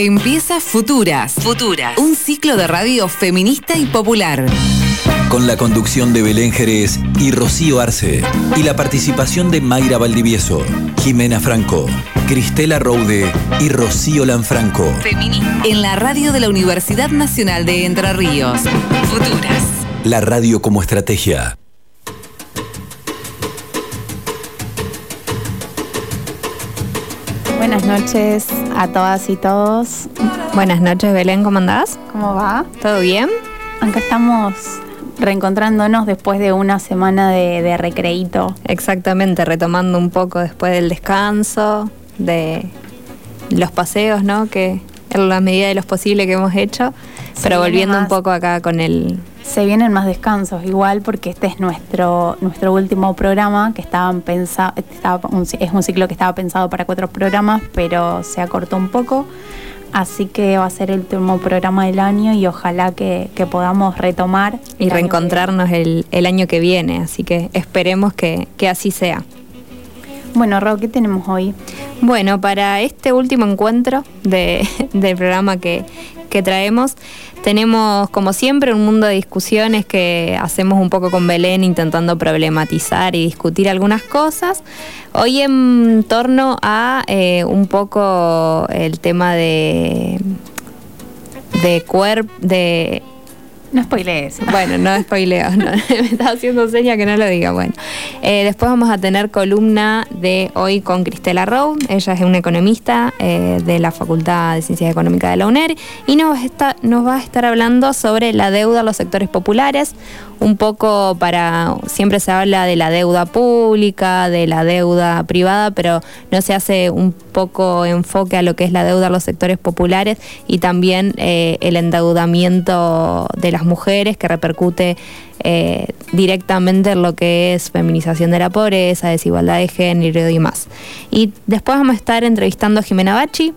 Empieza Futuras. Futuras. Un ciclo de radio feminista y popular. Con la conducción de Belén Jerez y Rocío Arce. Y la participación de Mayra Valdivieso, Jimena Franco, Cristela Roude y Rocío Lanfranco. Feminista. En la radio de la Universidad Nacional de Entre Ríos. Futuras. La radio como estrategia. Noches a todas y todos. Buenas noches, Belén, ¿cómo andás? ¿Cómo va? ¿Todo bien? Acá estamos reencontrándonos después de una semana de, de recreíto. Exactamente, retomando un poco después del descanso, de los paseos, ¿no? Que en la medida de los posibles que hemos hecho, pero volviendo un poco acá con el... Se vienen más descansos igual porque este es nuestro, nuestro último programa que estaban pensa, estaba un- es un ciclo que estaba pensado para cuatro programas, pero se acortó un poco. Así que va a ser el último programa del año y ojalá que, que podamos retomar y reencontrarnos el, el año que viene, así que esperemos que, que así sea. Bueno, Ro, ¿qué tenemos hoy? Bueno, para este último encuentro de- del programa que, que traemos, tenemos como siempre un mundo de discusiones que hacemos un poco con Belén intentando problematizar y discutir algunas cosas. Hoy en torno a eh, un poco el tema de de cuerpo de No spoilees. bueno, no spoileo, no, me está haciendo seña que no lo diga. Bueno, Eh, después vamos a tener columna de hoy con Cristela Rowe. Ella es una economista eh, de la Facultad de Ciencias Económicas de la UNER y nos, está, nos va a estar hablando sobre la deuda a los sectores populares. Un poco para. Siempre se habla de la deuda pública, de la deuda privada, pero no se hace un poco enfoque a lo que es la deuda a los sectores populares y también eh, el endeudamiento de mujeres que repercute eh, directamente en lo que es feminización de la pobreza, desigualdad de género y más. Y después vamos a estar entrevistando a Jimena Bachi.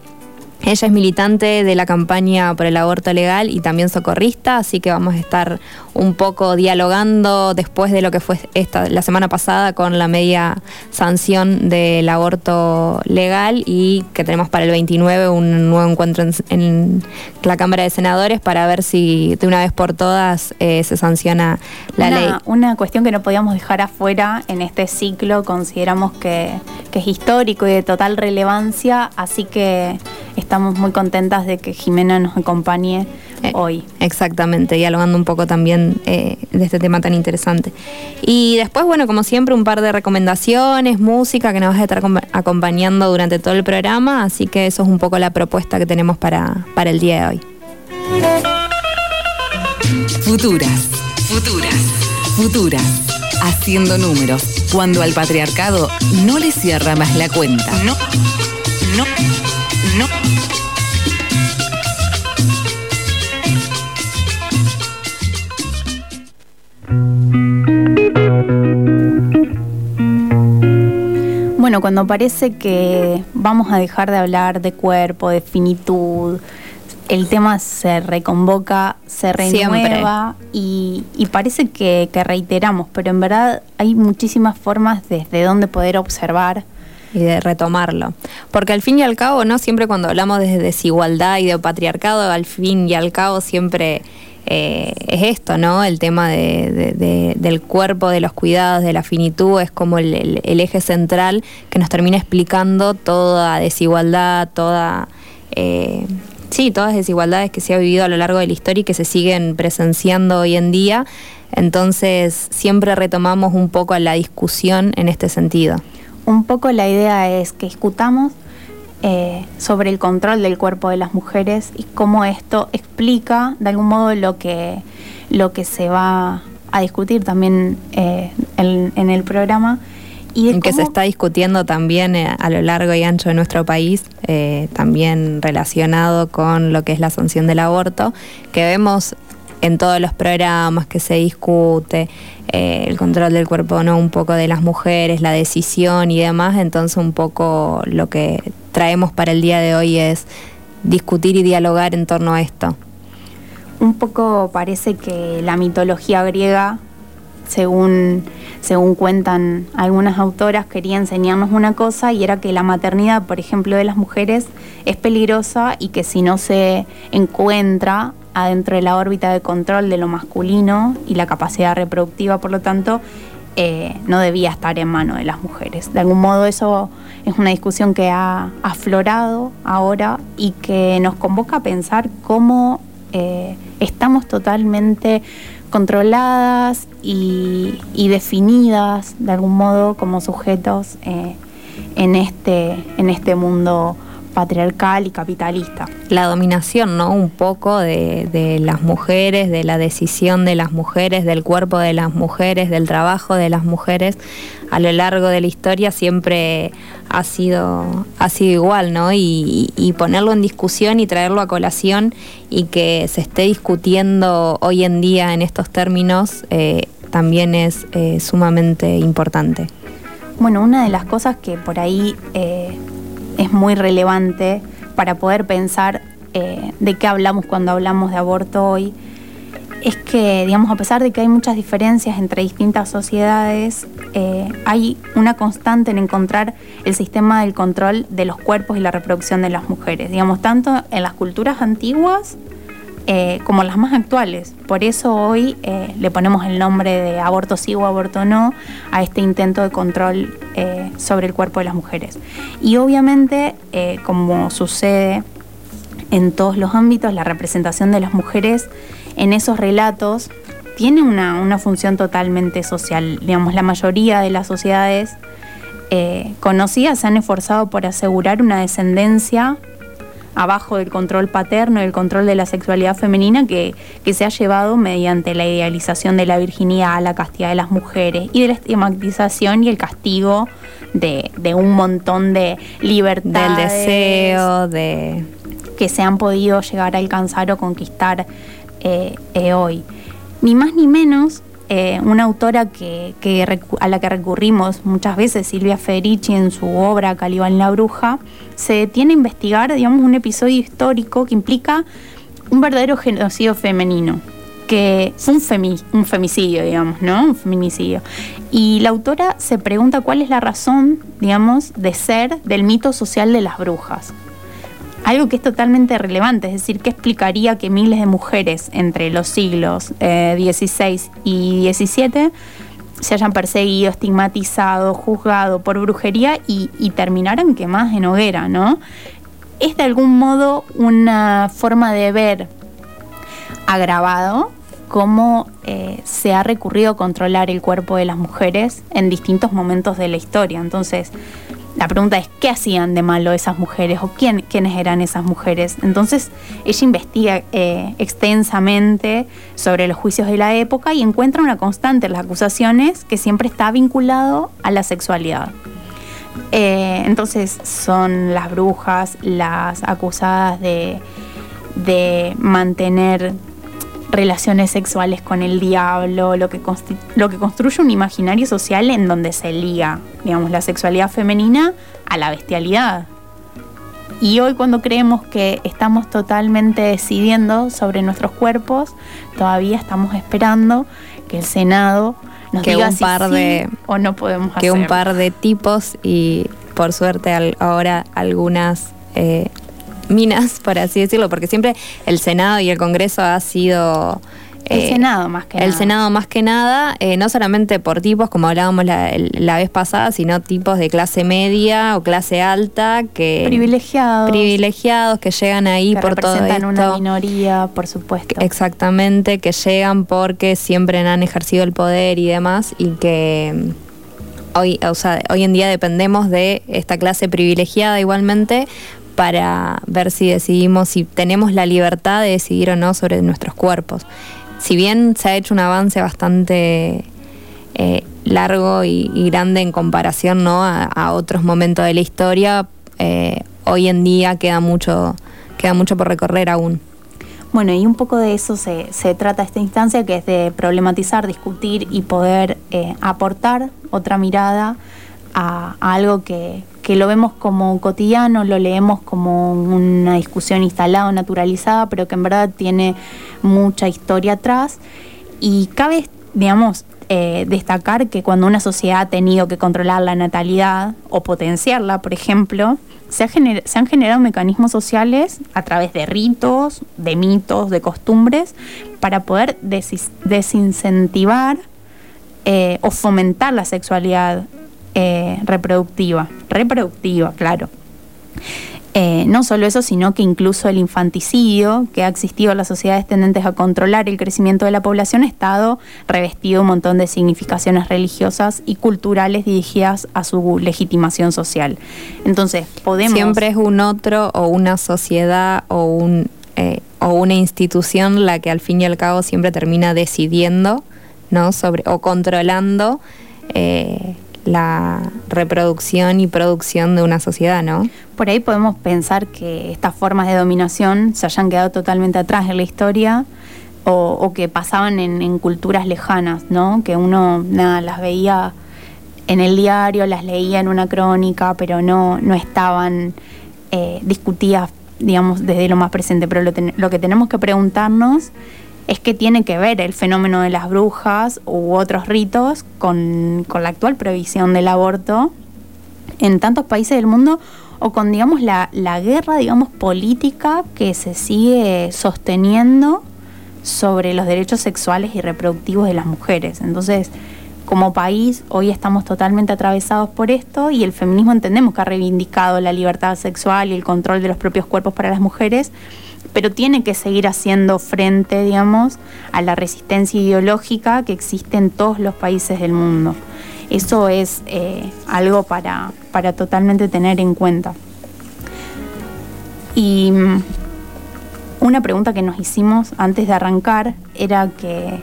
Ella es militante de la campaña por el aborto legal y también socorrista, así que vamos a estar un poco dialogando después de lo que fue esta, la semana pasada con la media sanción del aborto legal y que tenemos para el 29 un nuevo encuentro en, en la Cámara de Senadores para ver si de una vez por todas eh, se sanciona la una, ley. Una cuestión que no podíamos dejar afuera en este ciclo, consideramos que, que es histórico y de total relevancia, así que estamos muy contentas de que Jimena nos acompañe Eh, hoy. Exactamente, dialogando un poco también eh, de este tema tan interesante. Y después, bueno, como siempre, un par de recomendaciones, música que nos vas a estar acompa- acompañando durante todo el programa, así que eso es un poco la propuesta que tenemos para, para el día de hoy. Futuras. Futuras. Futuras. Haciendo números. Cuando al patriarcado no le cierra más la cuenta. No. No. No. Bueno, cuando parece que vamos a dejar de hablar de cuerpo, de finitud, el tema se reconvoca, se renueva y, y parece que, que reiteramos, pero en verdad hay muchísimas formas desde donde poder observar. y de retomarlo. Porque al fin y al cabo, ¿no? Siempre cuando hablamos de desigualdad y de patriarcado, al fin y al cabo siempre eh, es esto, ¿no? El tema de- de- de- del cuerpo, de los cuidados, de la finitud, es como el, el- el eje central que nos termina explicando toda desigualdad, toda... eh, sí, todas desigualdades que se ha vivido a lo largo de la historia y que se siguen presenciando hoy en día. Entonces, siempre retomamos un poco la discusión en este sentido. Un poco la idea es que discutamos eh, sobre el control del cuerpo de las mujeres y cómo esto explica de algún modo lo que, lo que se va a discutir también eh, en, en el programa. Y de que se está discutiendo también eh, a lo largo y ancho de nuestro país, también relacionado con lo que es la sanción del aborto, que vemos en todos los programas que se discute, eh, el control del cuerpo, ¿no? Un poco de las mujeres, la decisión y demás, entonces un poco lo que traemos para el día de hoy es discutir y dialogar en torno a esto. un poco parece que la mitología griega según, según cuentan algunas autoras, quería enseñarnos una cosa y era que la maternidad, por ejemplo, de las mujeres es peligrosa y que si no se encuentra adentro de la órbita de control de lo masculino y la capacidad reproductiva, por lo tanto, eh, no debía estar en manos de las mujeres. De algún modo eso es una discusión que ha aflorado ahora y que nos convoca a pensar cómo eh, estamos totalmente controladas y, definidas de algún modo como sujetos eh, este, en este mundo patriarcal y capitalista. La dominación, ¿no? Un poco de, de, las mujeres, de la decisión de las mujeres, del cuerpo de las mujeres, del trabajo de las mujeres a lo largo de la historia siempre ha sido, ha sido igual, ¿no? Y, ponerlo en discusión y traerlo a colación y que se esté discutiendo hoy en día en estos términos eh, también es eh, sumamente importante. Bueno, una de las cosas que por ahí eh, es muy relevante para poder pensar de qué hablamos cuando hablamos de aborto hoy. Es que, digamos, a pesar de que hay muchas diferencias entre distintas sociedades, eh, hay una constante en encontrar el sistema del control de los cuerpos y la reproducción de las mujeres, digamos, tanto en las culturas antiguas eh, como las más actuales. Por eso hoy eh, le ponemos el nombre de aborto sí o aborto no a este intento de control sobre el cuerpo de las mujeres. Y obviamente, como sucede en todos los ámbitos, la representación de las mujeres en esos relatos tiene una, función totalmente social. Digamos, la mayoría de las sociedades eh, conocidas se han esforzado por asegurar una descendencia abajo del control paterno y el control de la sexualidad femenina que, se ha llevado mediante la idealización de la virginidad, la castidad de las mujeres y de la estigmatización y el castigo de, un montón de libertades. Del deseo, de... que se han podido llegar a alcanzar o conquistar eh, eh, hoy. Ni más ni menos, eh, una autora que, a la que recurrimos muchas veces, Silvia Federici, en su obra Calibán la Bruja, se detiene a investigar digamos, un episodio histórico que implica un verdadero genocidio femenino que fue un, un, femicidio, digamos, ¿no? Un feminicidio. Y la autora se pregunta cuál es la razón, digamos, de ser del mito social de las brujas algo que es totalmente relevante, es decir, ¿qué explicaría que miles de mujeres entre los siglos XVI eh, y XVII se hayan perseguido, estigmatizado, juzgado por brujería y, terminaran quemadas en hoguera, ¿no? Es de algún modo una forma de ver agravado cómo eh, se ha recurrido a controlar el cuerpo de las mujeres en distintos momentos de la historia. Entonces, la pregunta es, ¿qué hacían de malo esas mujeres o quién, quiénes eran esas mujeres? Entonces ella investiga eh, extensamente sobre los juicios de la época y encuentra una constante en las acusaciones que siempre está vinculado a la sexualidad. Eh, entonces son las brujas las acusadas de mantener relaciones sexuales con el diablo, lo que, lo que construye un imaginario social en donde se liga, digamos, la sexualidad femenina a la bestialidad. Y hoy cuando creemos que estamos totalmente decidiendo sobre nuestros cuerpos, todavía estamos esperando que el Senado nos diga un par de o no podemos que un par de tipos y por suerte ahora algunas eh, minas, por así decirlo, porque siempre el Senado y el Congreso ha sido... El eh, Senado más que nada. El Senado más que nada, eh, no solamente por tipos, como hablábamos la, vez pasada, sino tipos de clase media o clase alta que... Privilegiados. Privilegiados que llegan ahí por todo esto. una minoría, por supuesto. Exactamente, que llegan porque siempre han ejercido el poder y demás y que mm, hoy, o sea, hoy en día dependemos de esta clase privilegiada igualmente para ver si decidimos, si tenemos la libertad de decidir o no sobre nuestros cuerpos. Si bien se ha hecho un avance bastante eh, largo y, grande en comparación ¿no? a, otros momentos de la historia, eh, hoy en día queda mucho, queda mucho por recorrer aún. Bueno, y un poco de eso se, trata esta instancia, que es de problematizar, discutir y poder eh, aportar otra mirada a algo que, que lo vemos como cotidiano, lo leemos como una discusión instalada, naturalizada, pero que en verdad tiene mucha historia atrás. Y cabe, digamos, eh, destacar que cuando una sociedad ha tenido que controlar la natalidad o potenciarla, por ejemplo, se, han generado mecanismos sociales a través de ritos, de mitos, de costumbres, para poder desincentivar eh, o fomentar la sexualidad eh, reproductiva. Reproductiva, claro. Eh, no solo eso, sino que incluso el infanticidio que ha existido en las sociedades tendentes a controlar el crecimiento de la población ha estado revestido un montón de significaciones religiosas y culturales dirigidas a su legitimación social. Entonces, podemos... Siempre es un otro o una sociedad o, un, eh, o una institución la que al fin y al cabo siempre termina decidiendo ¿no? Sobre, o controlando la reproducción y producción de una sociedad, ¿no? Por ahí podemos pensar que estas formas de dominación se hayan quedado totalmente atrás en la historia o, que pasaban en, culturas lejanas, ¿no? Que uno nada, las veía en el diario, las leía en una crónica, pero no, no estaban eh, discutidas, digamos, desde lo más presente. Pero lo, lo que tenemos que preguntarnos es que tiene que ver el fenómeno de las brujas u otros ritos con, la actual prohibición del aborto en tantos países del mundo o con, digamos, la, la guerra, digamos, política que se sigue sosteniendo sobre los derechos sexuales y reproductivos de las mujeres. Entonces, como país, hoy estamos totalmente atravesados por esto y el feminismo entendemos que ha reivindicado la libertad sexual y el control de los propios cuerpos para las mujeres, pero tiene que seguir haciendo frente, digamos, a la resistencia ideológica que existe en todos los países del mundo. Eso es eh, algo para, para totalmente tener en cuenta. Y mm, una pregunta que nos hicimos antes de arrancar era que...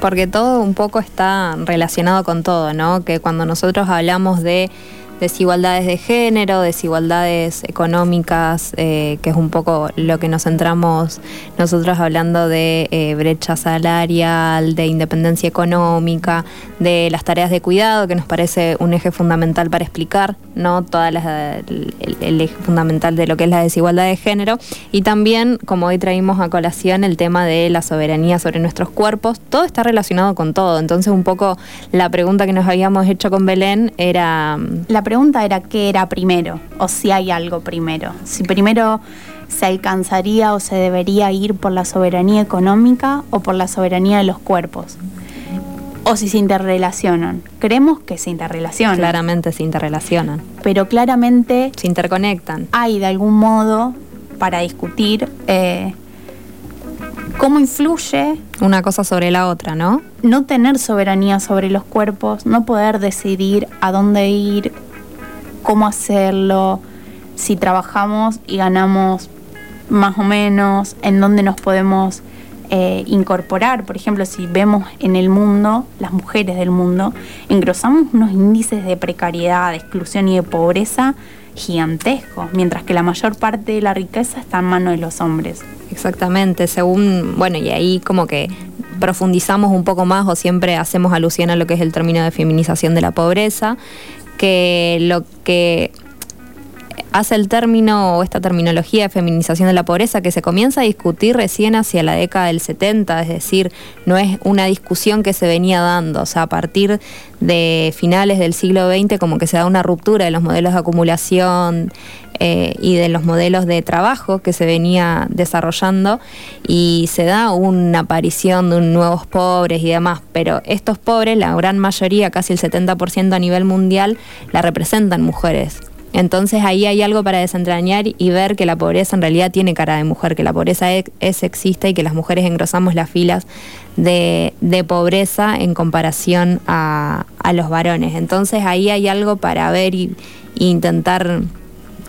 Porque todo un poco está relacionado con todo, ¿no? Que cuando nosotros hablamos de desigualdades de género, desigualdades económicas, eh, que es un poco lo que nos centramos nosotros hablando de eh, brecha salarial, de independencia económica, de las tareas de cuidado, que nos parece un eje fundamental para explicar ¿no? Todas el, eje fundamental de lo que es la desigualdad de género. Y también, como hoy traímos a colación, el tema de la soberanía sobre nuestros cuerpos. Todo está relacionado con todo. Entonces, un poco la pregunta que nos habíamos hecho con Belén era... La pregunta era qué era primero, o si hay algo primero. Si primero se alcanzaría o se debería ir por la soberanía económica o por la soberanía de los cuerpos o si se interrelacionan. Creemos que se interrelacionan. Claramente se interrelacionan. Pero claramente... Se interconectan. Hay de algún modo para discutir eh, cómo influye... Una cosa sobre la otra, ¿no? No tener soberanía sobre los cuerpos, no poder decidir a dónde ir, cómo hacerlo, si trabajamos y ganamos más o menos, en dónde nos podemos eh, incorporar, por ejemplo, si vemos en el mundo, las mujeres del mundo, engrosamos unos índices de precariedad, de exclusión y de pobreza gigantescos, mientras que la mayor parte de la riqueza está en manos de los hombres. Exactamente, según, bueno, y ahí como que profundizamos un poco más o siempre hacemos alusión a lo que es el término de feminización de la pobreza, que lo que hace el término o esta terminología de feminización de la pobreza que se comienza a discutir recién hacia la década del 70, es decir, no es una discusión que se venía dando, o sea, a partir de finales del siglo XX como que se da una ruptura de los modelos de acumulación eh, y de los modelos de trabajo que se venía desarrollando y se da una aparición de nuevos pobres y demás, pero estos pobres, la gran mayoría, casi el 70% a nivel mundial, la representan mujeres. Entonces ahí hay algo para desentrañar y ver que la pobreza en realidad tiene cara de mujer, que la pobreza es, sexista y que las mujeres engrosamos las filas de, pobreza en comparación a, los varones. Entonces ahí hay algo para ver e intentar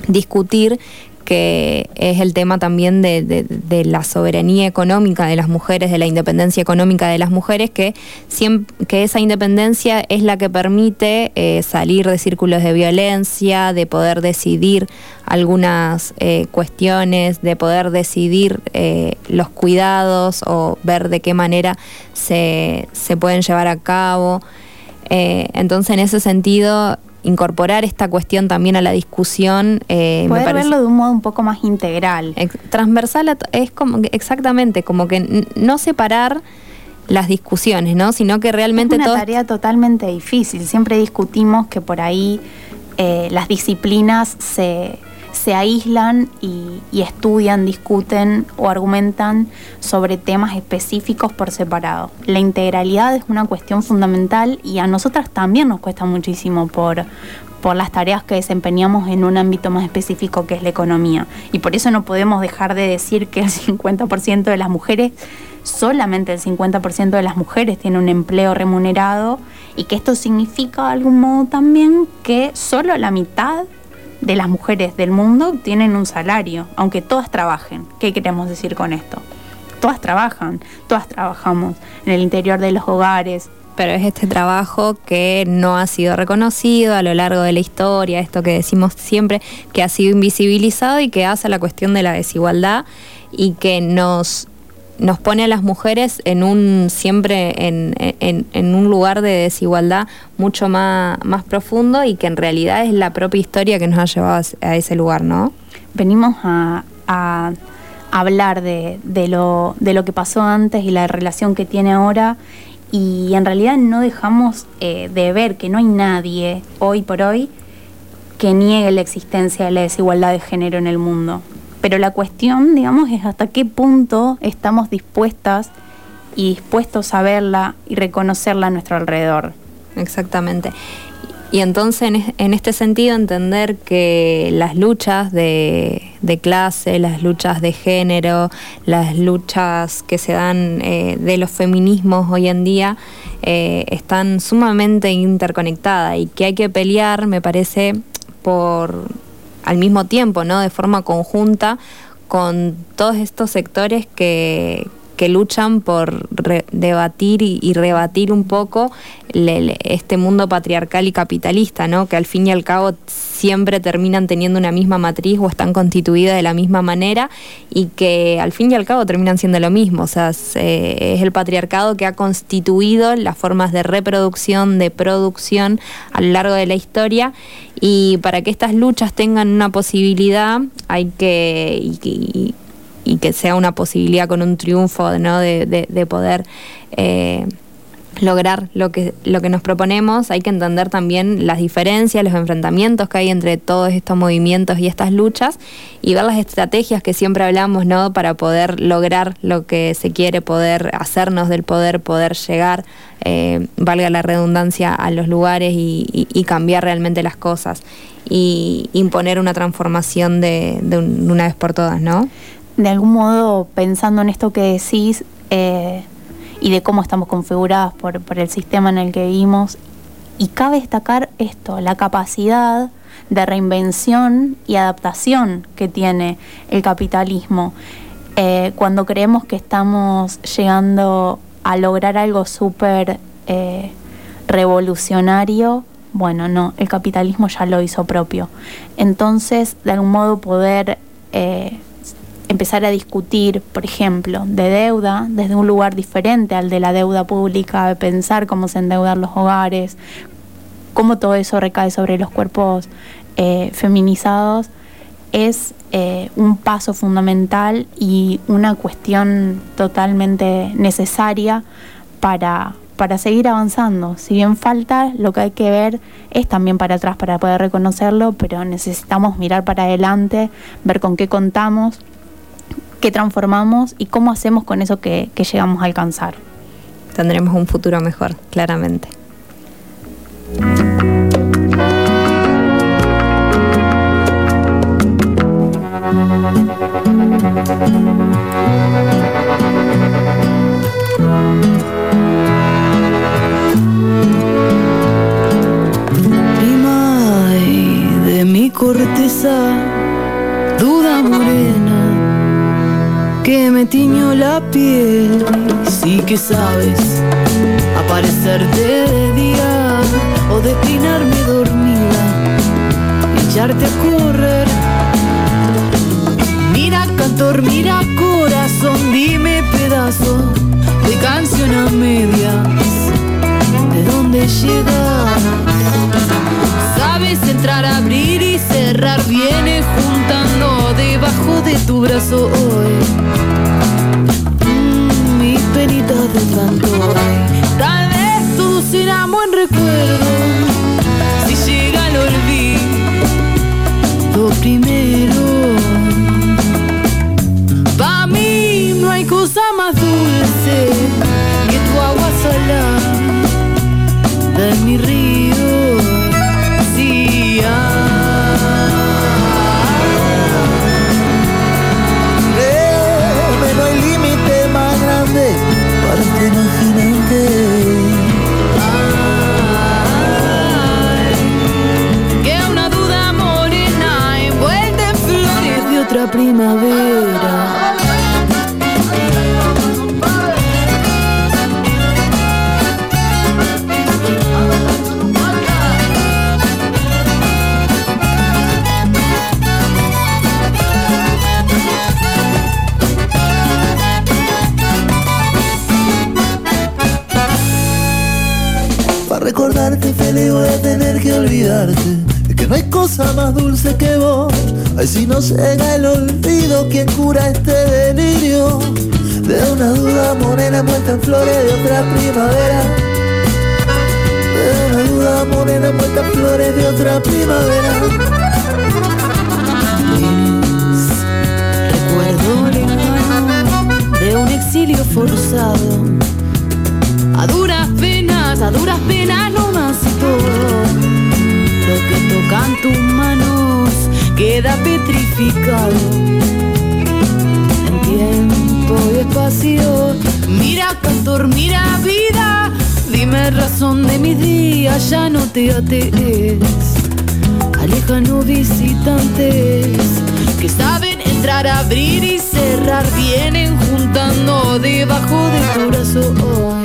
discutir que es el tema también de, la soberanía económica de las mujeres, de la independencia económica de las mujeres, que, que esa independencia es la que permite eh, salir de círculos de violencia, de poder decidir algunas eh, cuestiones, de poder decidir eh, los cuidados o ver de qué manera se, se pueden llevar a cabo. entonces, en ese sentido, incorporar esta cuestión también a la discusión. Eh, Poder verlo de un modo un poco más integral. transversal es como exactamente, como que no separar las discusiones, ¿no? Sino que realmente... Es una tarea totalmente difícil. Siempre discutimos que por ahí eh, las disciplinas se, aíslan y, estudian, discuten o argumentan sobre temas específicos por separado. La integralidad es una cuestión fundamental y a nosotras también nos cuesta muchísimo por, por las tareas que desempeñamos en un ámbito más específico que es la economía. Y por eso no podemos dejar de decir que el 50% de las mujeres solamente el 50% de las mujeres tiene un empleo remunerado y que esto significa de algún modo también que solo la mitad de las mujeres del mundo tienen un salario, aunque todas trabajen. ¿Qué queremos decir con esto? Todas trabajan, todas trabajamos en el interior de los hogares, pero es este trabajo que no ha sido reconocido a lo largo de la historia, esto que decimos siempre, que ha sido invisibilizado y que hace la cuestión de la desigualdad y que nos nos pone a las mujeres en un siempre en, un lugar de desigualdad mucho más, más profundo y que en realidad es la propia historia que nos ha llevado a ese lugar, ¿no? Venimos a, hablar de, lo, de lo que pasó antes y la relación que tiene ahora y en realidad no dejamos eh, de ver que no hay nadie hoy por hoy que niegue la existencia de la desigualdad de género en el mundo. Pero la cuestión, digamos, es hasta qué punto estamos dispuestas y dispuestos a verla y reconocerla a nuestro alrededor. Exactamente. Y entonces en, este sentido entender que las luchas de, clase, las luchas de género, las luchas que se dan eh, de los feminismos hoy en día eh, están sumamente interconectadas y que hay que pelear, me parece, por al mismo tiempo, ¿no? De forma conjunta con todos estos sectores que, que luchan por debatir y, rebatir un poco este mundo patriarcal y capitalista, ¿no? que al fin y al cabo siempre terminan teniendo una misma matriz o están constituidas de la misma manera y que al fin y al cabo terminan siendo lo mismo. O sea, es, eh, es el patriarcado que ha constituido las formas de reproducción, de producción a lo largo de la historia y para que estas luchas tengan una posibilidad hay que y que sea una posibilidad con un triunfo ¿no? de, de, poder eh, lograr lo que, lo que nos proponemos, hay que entender también las diferencias, los enfrentamientos que hay entre todos estos movimientos y estas luchas y ver las estrategias que siempre hablamos ¿no? para poder lograr lo que se quiere, poder hacernos del poder, poder llegar, eh, valga la redundancia, a los lugares y, y, cambiar realmente las cosas y imponer una transformación de, de una vez por todas, ¿no? De algún modo, pensando en esto que decís eh, y de cómo estamos configuradas por, el sistema en el que vivimos, y cabe destacar esto, la capacidad de reinvención y adaptación que tiene el capitalismo. Eh, cuando creemos que estamos llegando a lograr algo súper eh, revolucionario, bueno, no, el capitalismo ya lo hizo propio. Entonces, de algún modo poder empezar a discutir, por ejemplo, de deuda desde un lugar diferente al de la deuda pública, de pensar cómo se endeudan los hogares, cómo todo eso recae sobre los cuerpos eh, feminizados, es eh, un paso fundamental y una cuestión totalmente necesaria para, para seguir avanzando. Si bien falta, lo que hay que ver es también para atrás para poder reconocerlo, pero necesitamos mirar para adelante, ver con qué contamos qué transformamos y cómo hacemos con eso que, llegamos a alcanzar. Tendremos un futuro mejor, claramente. Prima de mi corteza, duda morena que me tiñó la piel. Sí que sabes aparecerte de día o declinarme dormida, echarte a correr. Mira cantor, mira corazón, dime pedazo de canción a medias. ¿De dónde llegas? Sabes entrar, abrir y cerrar, viene juntando debajo de tu brazo hoy penitas de canto. Tal vez todo será buen recuerdo si llega el olvido primero. Pa' mí no hay cosa más dulce si no llega el olvido, ¿quién cura este delirio? De una duda morena envuelta en flores de otra primavera. De una duda morena envuelta en flores de otra primavera. Recuerdo lejano de un exilio forzado. A duras penas, a duras penas no más todo. Lo que tocan tus manos petrificado. En tiempo y espacio, mira cantor, mira vida. Dime razón de mis días, ya no te atees alejanos visitantes que saben entrar, abrir y cerrar, vienen juntando debajo de tu brazo hoy.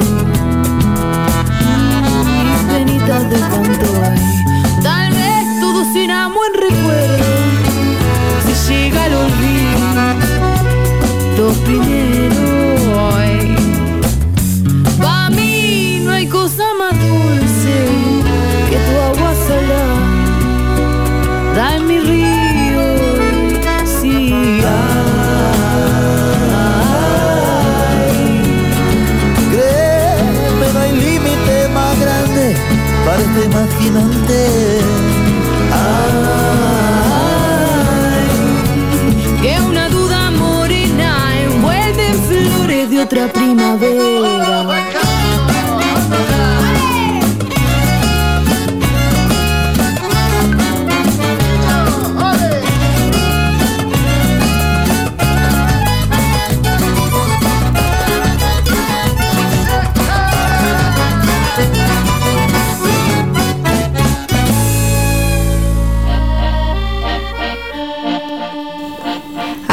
Mis penitas de canto si llega el olvido primero hoy. Pa' mí no hay cosa más dulce que tu agua salada mi río. Sí, ay. No límite más grande para este imaginante. Otra primavera.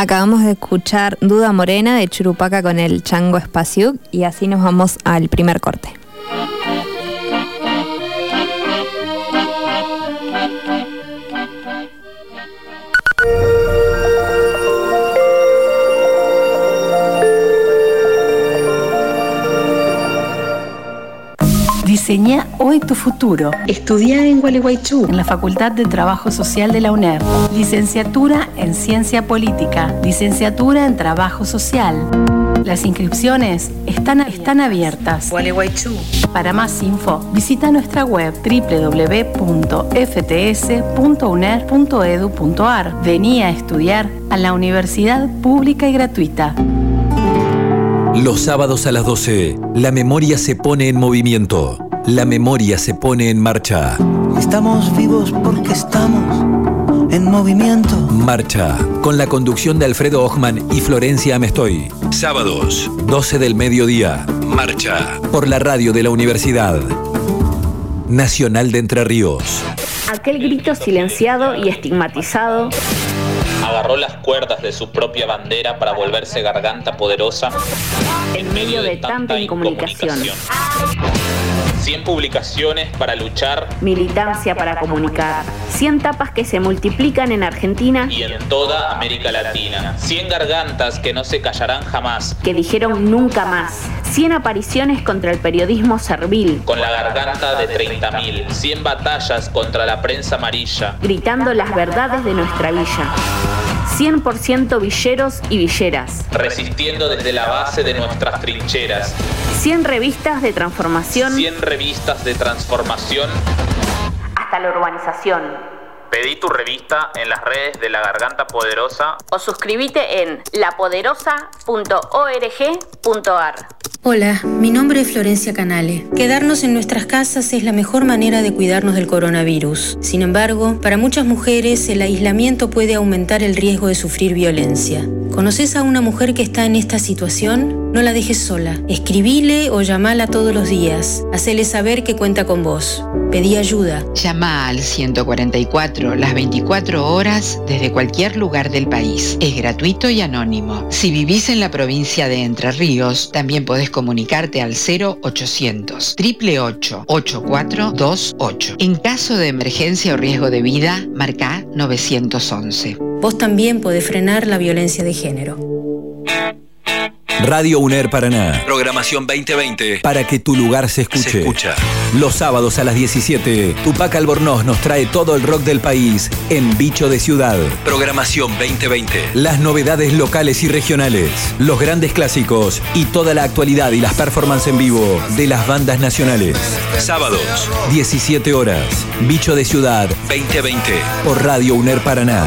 Acabamos de escuchar Duda Morena de Churupaca con el Chango Espaciuc y así nos vamos al primer corte. Diseña hoy tu futuro. Estudia en Gualeguaychú. En la Facultad de Trabajo Social de la UNER. Licenciatura en Ciencia Política. Licenciatura en Trabajo Social. Las inscripciones están, están abiertas. Gualeguaychú. Para más info, visita nuestra web www.fts.uner.edu.ar. Vení a estudiar a la Universidad Pública y Gratuita. Los sábados a las 12, la memoria se pone en movimiento. La memoria se pone en marcha. Estamos vivos porque estamos en movimiento. Marcha, con la conducción de Alfredo Ochman y Florencia Amestoy. Sábados, 12 del mediodía. Marcha, por la radio de la Universidad Nacional de Entre Ríos. Aquel grito silenciado y estigmatizado agarró las cuerdas de su propia bandera para volverse garganta poderosa en medio de tanta incomunicación. 100 publicaciones para luchar. Militancia para comunicar. 100 tapas que se multiplican en Argentina y en toda América Latina. 100 gargantas que no se callarán jamás. Que dijeron nunca más. 100 apariciones contra el periodismo servil. Con la garganta de 30.000. 100 batallas contra la prensa amarilla. Gritando las verdades de nuestra villa. 100% villeros y villeras. Resistiendo desde la base de nuestras trincheras. 100 revistas de transformación. 100 revistas de transformación. Hasta la urbanización. Pedí tu revista en las redes de La Garganta Poderosa o suscríbete en lapoderosa.org.ar. Hola, mi nombre es Florencia Canale. Quedarnos en nuestras casas es la mejor manera de cuidarnos del coronavirus. Sin embargo, para muchas mujeres el aislamiento puede aumentar el riesgo de sufrir violencia. ¿Conoces a una mujer que está en esta situación? No la dejes sola. Escribile o llamala todos los días. Hacele saber que cuenta con vos. Pedí ayuda. Llama al 144 las 24 horas desde cualquier lugar del país. Es gratuito y anónimo. Si vivís en la provincia de Entre Ríos, también podés comunicarte al 0800 888 8428. En caso de emergencia o riesgo de vida, marca 911. Vos también podés frenar la violencia de género. Radio UNER Paraná. Programación 2020 para que tu lugar se escuche. escucha. Los sábados a las 17, Tupac Albornoz nos trae todo el rock del país en Bicho de Ciudad. Programación 2020. Las novedades locales y regionales, los grandes clásicos y toda la actualidad y las performances en vivo de las bandas nacionales. Sábados, 17 horas. Bicho de Ciudad 2020 por Radio UNER Paraná.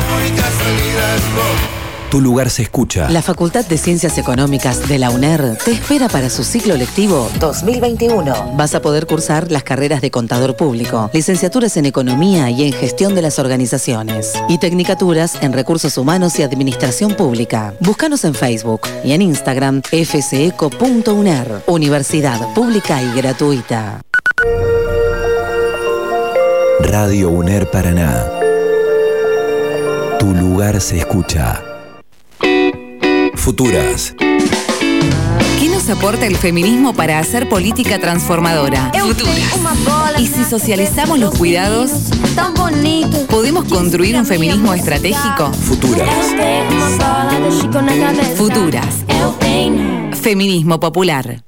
Tu lugar se escucha. La Facultad de Ciencias Económicas de la UNER te espera para su ciclo lectivo 2021. Vas a poder cursar las carreras de contador público, licenciaturas en economía y en gestión de las organizaciones y tecnicaturas en recursos humanos y administración pública. Búscanos en Facebook y en Instagram fceco.uner. Universidad pública y gratuita. Radio UNER Paraná. Tu lugar se escucha. Futuras. ¿Qué nos aporta el feminismo para hacer política transformadora? Futuras. ¿Y si socializamos los cuidados? ¿Podemos construir un feminismo estratégico? Futuras. Futuras. Feminismo popular.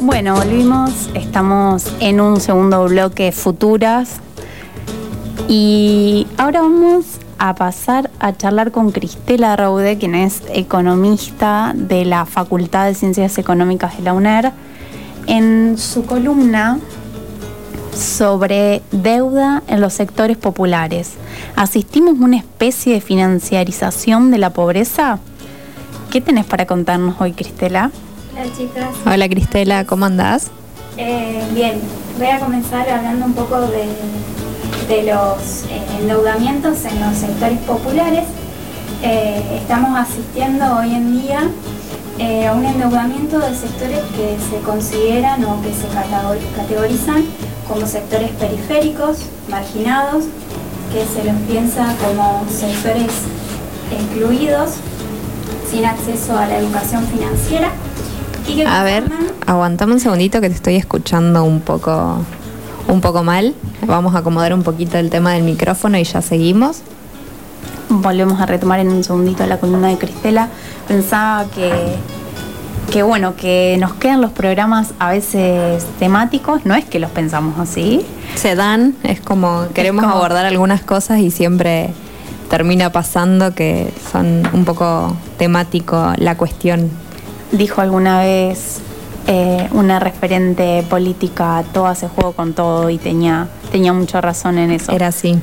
Bueno, volvimos. Estamos en un segundo bloque Futuras. Y ahora vamos a pasar a charlar con Cristela Raude, quien es economista de la Facultad de Ciencias Económicas de la UNER, en su columna sobre deuda en los sectores populares. ¿Asistimos a una especie de financiarización de la pobreza? ¿Qué tenés para contarnos hoy, Cristela? Hola chicas. Hola Cristela, ¿cómo andás? Eh, bien, voy a comenzar hablando un poco de de los eh, endeudamientos en los sectores populares. Eh, estamos asistiendo hoy en día eh, a un endeudamiento de sectores que se consideran o que se categorizan como sectores periféricos, marginados, que se los piensa como sectores excluidos, sin acceso a la educación financiera. a ver, aguantame un segundito que te estoy escuchando un poco un poco mal. Vamos a acomodar un poquito el tema del micrófono y ya seguimos. Volvemos a retomar en un segundito la columna de Cristela. Pensaba que, que bueno, que nos quedan los programas a veces temáticos, no es que los pensamos así. Se dan, es como queremos abordar algunas cosas y siempre termina pasando que son un poco temático la cuestión. Dijo alguna vez eh, una referente política, todo hace juego con todo y tenía, tenía mucha razón en eso. Era así.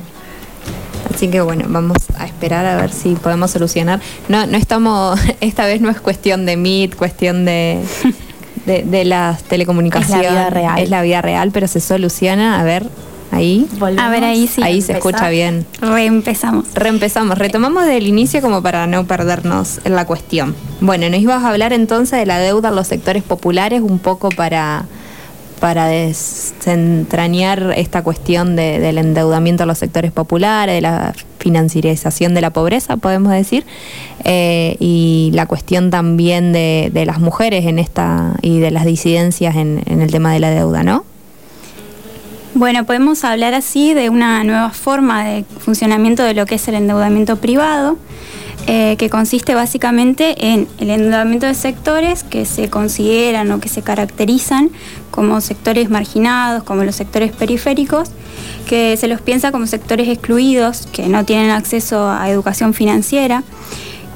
Así que bueno, vamos a esperar a ver si podemos solucionar. No, no estamos, esta vez no es cuestión de Meet, cuestión de, de, las telecomunicaciones. Es la vida real. Es la vida real, pero se soluciona. A ver, Ahí. A ver, ahí sí. Ahí se escucha bien. Reempezamos. Reempezamos. Retomamos del inicio como para no perdernos en la cuestión. Bueno, nos ibas a hablar entonces de la deuda en los sectores populares, un poco para, para desentrañar esta cuestión del endeudamiento a los sectores populares, de la financiarización de la pobreza, podemos decir, eh, y la cuestión también de, las mujeres en esta y de las disidencias en, en el tema de la deuda, ¿no? Bueno, podemos hablar así de una nueva forma de funcionamiento de lo que es el endeudamiento privado, eh, que consiste básicamente en el endeudamiento de sectores que se consideran o que se caracterizan como sectores marginados, como los sectores periféricos, que se los piensa como sectores excluidos, que no tienen acceso a educación financiera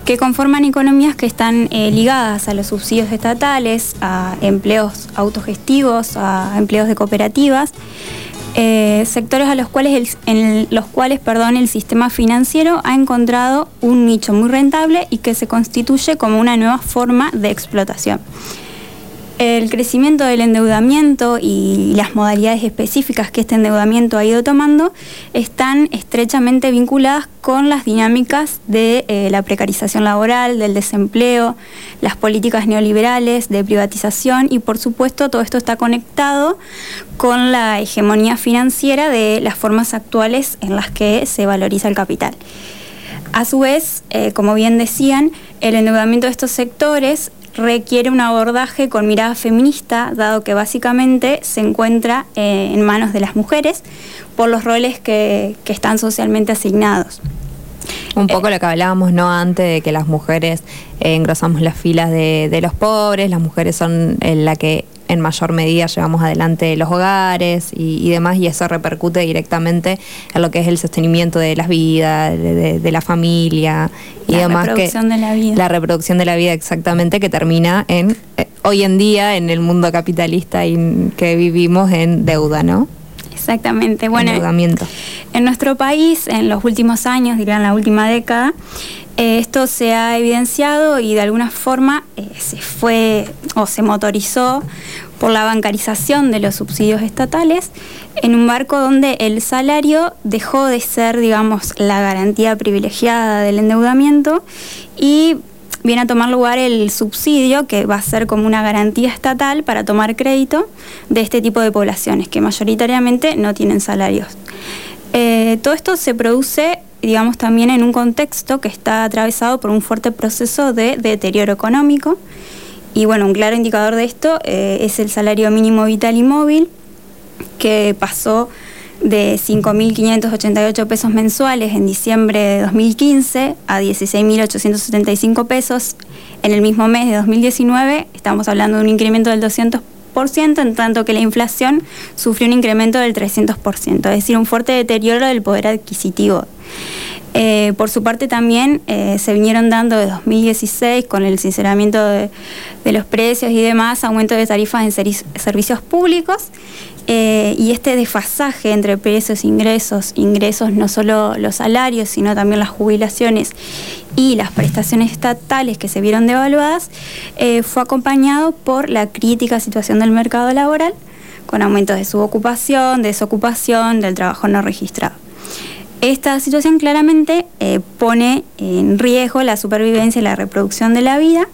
que conforman economías que están eh, ligadas a los subsidios estatales, a empleos autogestivos, a empleos de cooperativas, eh, sectores a los cuales, en los cuales perdón, el sistema financiero ha encontrado un nicho muy rentable y que se constituye como una nueva forma de explotación. El crecimiento del endeudamiento y las modalidades específicas que este endeudamiento ha ido tomando están estrechamente vinculadas con las dinámicas de eh, la precarización laboral, del desempleo, las políticas neoliberales de privatización y por supuesto todo esto está conectado con la hegemonía financiera de las formas actuales en las que se valoriza el capital. A su vez, eh, como bien decían, el endeudamiento de estos sectores requiere un abordaje con mirada feminista, dado que básicamente se encuentra eh, en manos de las mujeres por los roles que, están socialmente asignados. Un poco lo que hablábamos no antes de que las mujeres eh, engrosamos las filas de, de, los pobres, las mujeres son la que en mayor medida llevamos adelante los hogares y, demás, y eso repercute directamente en lo que es el sostenimiento de las vidas, de, la familia y demás. La reproducción de la vida. La reproducción de la vida, exactamente, que termina en, eh, hoy en día, en el mundo capitalista y que vivimos en deuda, ¿no? Exactamente. Bueno, en nuestro país, en los últimos años, diría en la última década, eh, esto se ha evidenciado y de alguna forma eh, se fue o se motorizó por la bancarización de los subsidios estatales en un marco donde el salario dejó de ser, digamos, la garantía privilegiada del endeudamiento y viene a tomar lugar el subsidio, que va a ser como una garantía estatal para tomar crédito de este tipo de poblaciones, que mayoritariamente no tienen salarios. Eh, todo esto se produce digamos, también en un contexto que está atravesado por un fuerte proceso de deterioro económico. Y bueno, un claro indicador de esto eh, es el salario mínimo vital y móvil, que pasó de 5.588 pesos mensuales en diciembre de 2015 a 16.875 pesos en el mismo mes de 2019. Estamos hablando de un incremento del 200% en tanto que la inflación sufrió un incremento del 300%, es decir, un fuerte deterioro del poder adquisitivo. Eh, por su parte también eh, se vinieron dando de 2016 con el sinceramiento de, los precios y demás, aumento de tarifas en servicios públicos eh, y este desfasaje entre precios ingresos, ingresos no solo los salarios, sino también las jubilaciones y las prestaciones estatales que se vieron devaluadas, eh, fue acompañado por la crítica situación del mercado laboral, con aumentos de subocupación, desocupación, del trabajo no registrado. Esta situación claramente eh, pone en riesgo la supervivencia y la reproducción de la vida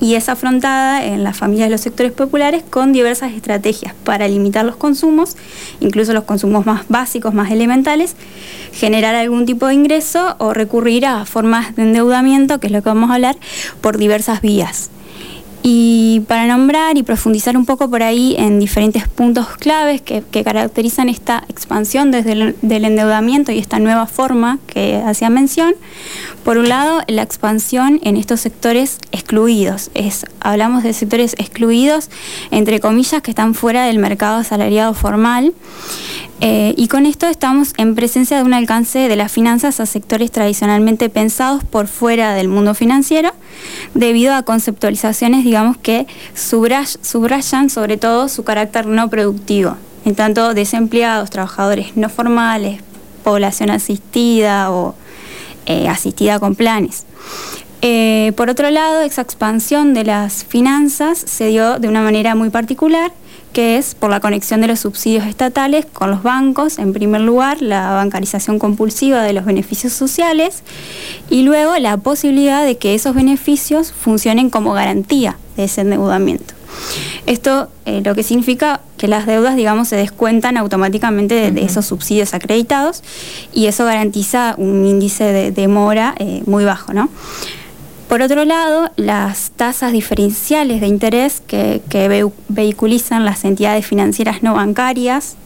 y es afrontada en las familias de los sectores populares con diversas estrategias para limitar los consumos, incluso los consumos más básicos, más elementales, generar algún tipo de ingreso o recurrir a formas de endeudamiento, que es lo que vamos a hablar, por diversas vías. Y para nombrar y profundizar un poco por ahí en diferentes puntos claves que, caracterizan esta expansión desde el del endeudamiento y esta nueva forma que hacía mención, por un lado, la expansión en estos sectores excluidos. Es, hablamos de sectores excluidos, entre comillas, que están fuera del mercado asalariado formal. Eh, y con esto estamos en presencia de un alcance de las finanzas a sectores tradicionalmente pensados por fuera del mundo financiero, debido a conceptualizaciones, digamos, que subrayan sobre todo su carácter no productivo. En tanto, desempleados, trabajadores no formales, población asistida o eh, asistida con planes. Eh, por otro lado, esa expansión de las finanzas se dio de una manera muy particular, que es por la conexión de los subsidios estatales con los bancos, en primer lugar, la bancarización compulsiva de los beneficios sociales y luego la posibilidad de que esos beneficios funcionen como garantía de ese endeudamiento. Esto eh, lo que significa que las deudas, digamos, se descuentan automáticamente de, esos subsidios acreditados y eso garantiza un índice de demora eh, muy bajo, ¿no? Por otro lado, las tasas diferenciales de interés que, vehiculizan las entidades financieras no bancarias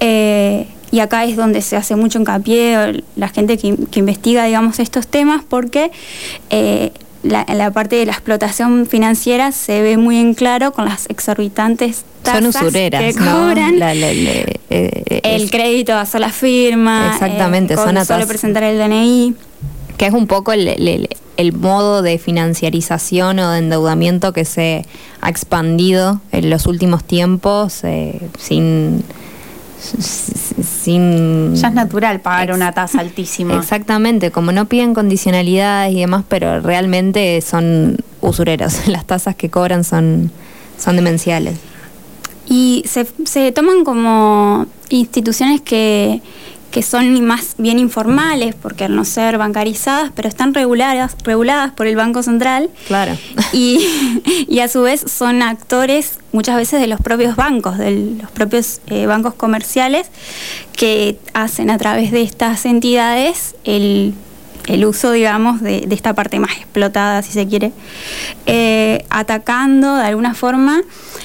Eh, y acá es donde se hace mucho hincapié la gente que, investiga, digamos, estos temas, porque eh, la, la parte de la explotación financiera se ve muy en claro con las exorbitantes tasas Son usureras, que cobran. La- la- la- eh, el crédito a sola firma, Exactamente, con son solo atas- presentar el DNI. Que es un poco el, el- el modo de financiarización o de endeudamiento que se ha expandido en los últimos tiempos eh, sin sin Ya es natural pagar una tasa altísima. Exactamente, como no piden condicionalidades y demás, pero realmente son usureros. Las tasas que cobran son, son demenciales. Y se, se toman como instituciones que, que son más bien informales, porque al no ser bancarizadas, pero están reguladas, reguladas por el Banco Central. Claro. Y, y a su vez son actores muchas veces de los propios bancos, de los propios eh, bancos comerciales, que hacen a través de estas entidades el, el uso, digamos, de, de esta parte más explotada, si se quiere, eh, atacando de alguna forma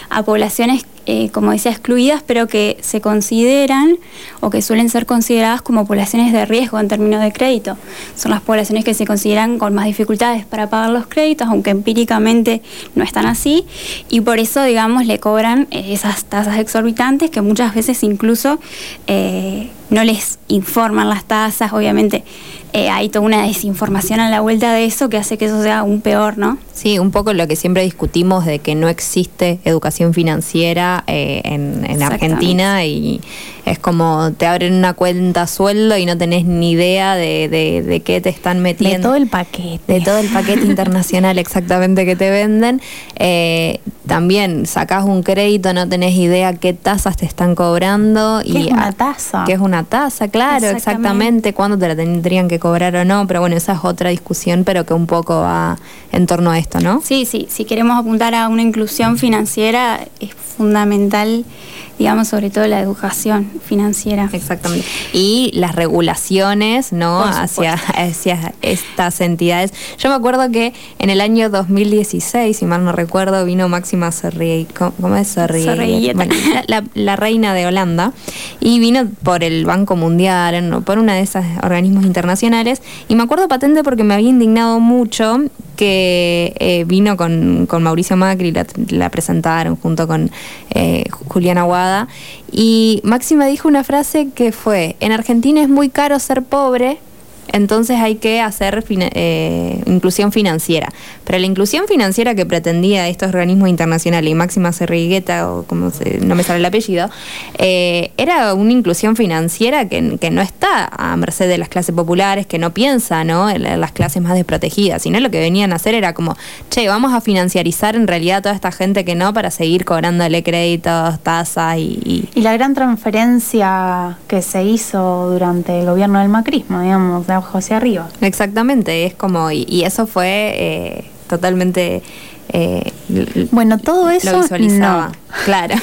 a poblaciones, eh, como decía, excluidas, pero que se consideran o que suelen ser consideradas como poblaciones de riesgo en términos de crédito. Son las poblaciones que se consideran con más dificultades para pagar los créditos, aunque empíricamente no están así, y por eso, digamos, le cobran eh, esas tasas exorbitantes que muchas veces incluso eh, no les informan las tasas, obviamente eh, hay toda una desinformación a la vuelta de eso que hace que eso sea aún peor, ¿no? Sí, un poco lo que siempre discutimos de que no existe educación financiera eh, en, en Argentina y es como te abren una cuenta sueldo y no tenés ni idea de, de- de qué te están metiendo. De todo el paquete. De todo el paquete internacional exactamente que te venden. Eh, también sacás un crédito, no tenés idea qué tasas te están cobrando. ¿Qué y es una a- tasa? ¿Qué es una tasa? Claro, Exactamente. exactamente. ¿Cuándo te la tendrían que cobrar o no? Pero bueno, esa es otra discusión, pero que un poco va en torno a esto, ¿no? Sí, sí, si queremos apuntar a una inclusión financiera es fundamental, digamos, sobre todo la educación financiera. Exactamente. Y las regulaciones, ¿no? Hacia, hacia estas entidades. Yo me acuerdo que en el año 2016, si mal no recuerdo, vino Máxima Sorri, ¿cómo es? Sorrigueta. Bueno, la, la- reina de Holanda. Y vino por el Banco Mundial, por una de esos organismos internacionales. Y me acuerdo patente porque me había indignado mucho que eh, vino con, con Mauricio Macri, la, la presentaron junto con eh, Juliana Aguada, y Máxima dijo una frase que fue, en Argentina es muy caro ser pobre, entonces hay que hacer eh, inclusión financiera. Pero la inclusión financiera que pretendía estos organismos internacionales, y Máxima Cerrigueta, o como se, no me sale el apellido, eh, era una inclusión financiera que, no está a merced de las clases populares, que no piensa ¿no? en la- las clases más desprotegidas, sino lo que venían a hacer era como, che, vamos a financiarizar en realidad a toda esta gente que no para seguir cobrándole créditos, tasas y- y Y la gran transferencia que se hizo durante el gobierno del macrismo, digamos, de abajo hacia arriba. Exactamente, es como, y, y eso fue eh, totalmente... eh, Bueno, todo eso Lo visualizaba, no. claro.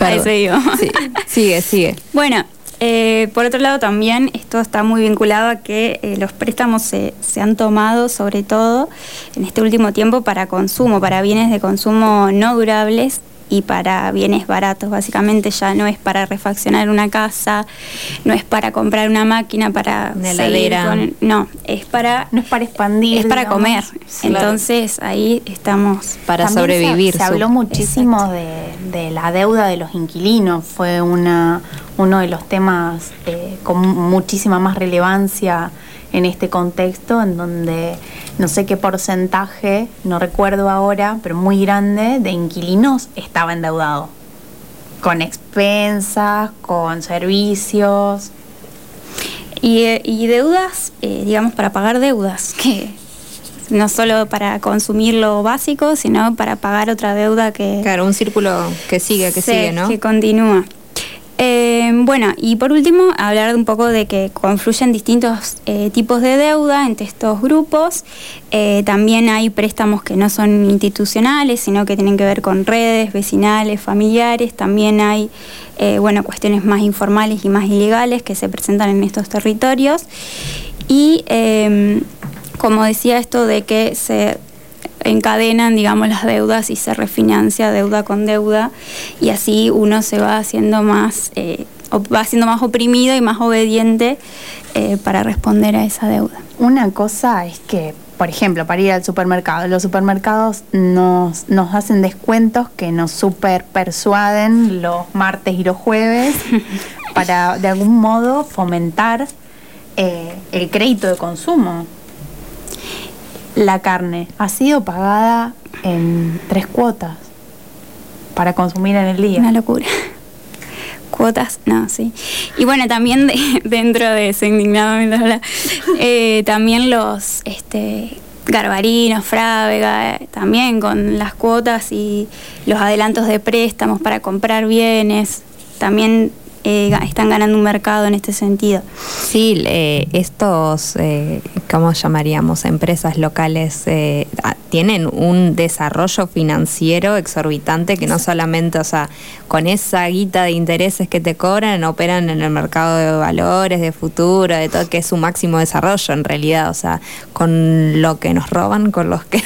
a eso, iba. Sí, sigue, sigue. Bueno, eh, por otro lado también esto está muy vinculado a que eh, los préstamos se, se han tomado sobre todo en este último tiempo para consumo, para bienes de consumo no durables y para bienes baratos. Básicamente ya no es para refaccionar una casa, no es para comprar una máquina para Una seguir heladera. con- no, es para No es para expandir. es para digamos. comer. Claro. Entonces ahí estamos Para También sobrevivir. Se, habló muchísimo de, de la deuda de los inquilinos, fue una, uno de los temas eh, con muchísima más relevancia en este contexto, en donde no sé qué porcentaje, no recuerdo ahora, pero muy grande, de inquilinos estaba endeudado. Con expensas, con servicios. Y, eh, y deudas, eh, digamos, para pagar deudas, que no solo para consumir lo básico, sino para pagar otra deuda que, Claro, un círculo que sigue, que sigue, ¿no? que continúa. Eh, bueno, y por último, hablar un poco de que confluyen distintos eh, tipos de deuda entre estos grupos. Eh, también hay préstamos que no son institucionales, sino que tienen que ver con redes vecinales, familiares. También hay, bueno, cuestiones más informales y más ilegales que se presentan en estos territorios. Y, como decía, esto de que se encadenan, digamos, las deudas y se refinancia deuda con deuda y así uno se va haciendo más, eh, va siendo más oprimido y más obediente eh, para responder a esa deuda. Una cosa es que, por ejemplo, para ir al supermercado, los supermercados nos, nos hacen descuentos que nos super persuaden los martes y los jueves para de algún modo fomentar eh, el crédito de consumo la carne ha sido pagada en tres cuotas para consumir en el día. Una locura. Cuotas, no, sí. Y bueno, también dentro de ese indignado, eh, también los este, garbarinos, frávega, también con las cuotas y los adelantos de préstamos para comprar bienes, también eh, están ganando un mercado en este sentido. Sí, eh, estos, eh, ¿cómo llamaríamos? Empresas locales eh, tienen un desarrollo financiero exorbitante que no solamente, o sea, con esa guita de intereses que te cobran, operan en el mercado de valores, de futuro, de todo, que es su máximo desarrollo en realidad, o sea, con lo que nos roban, con los que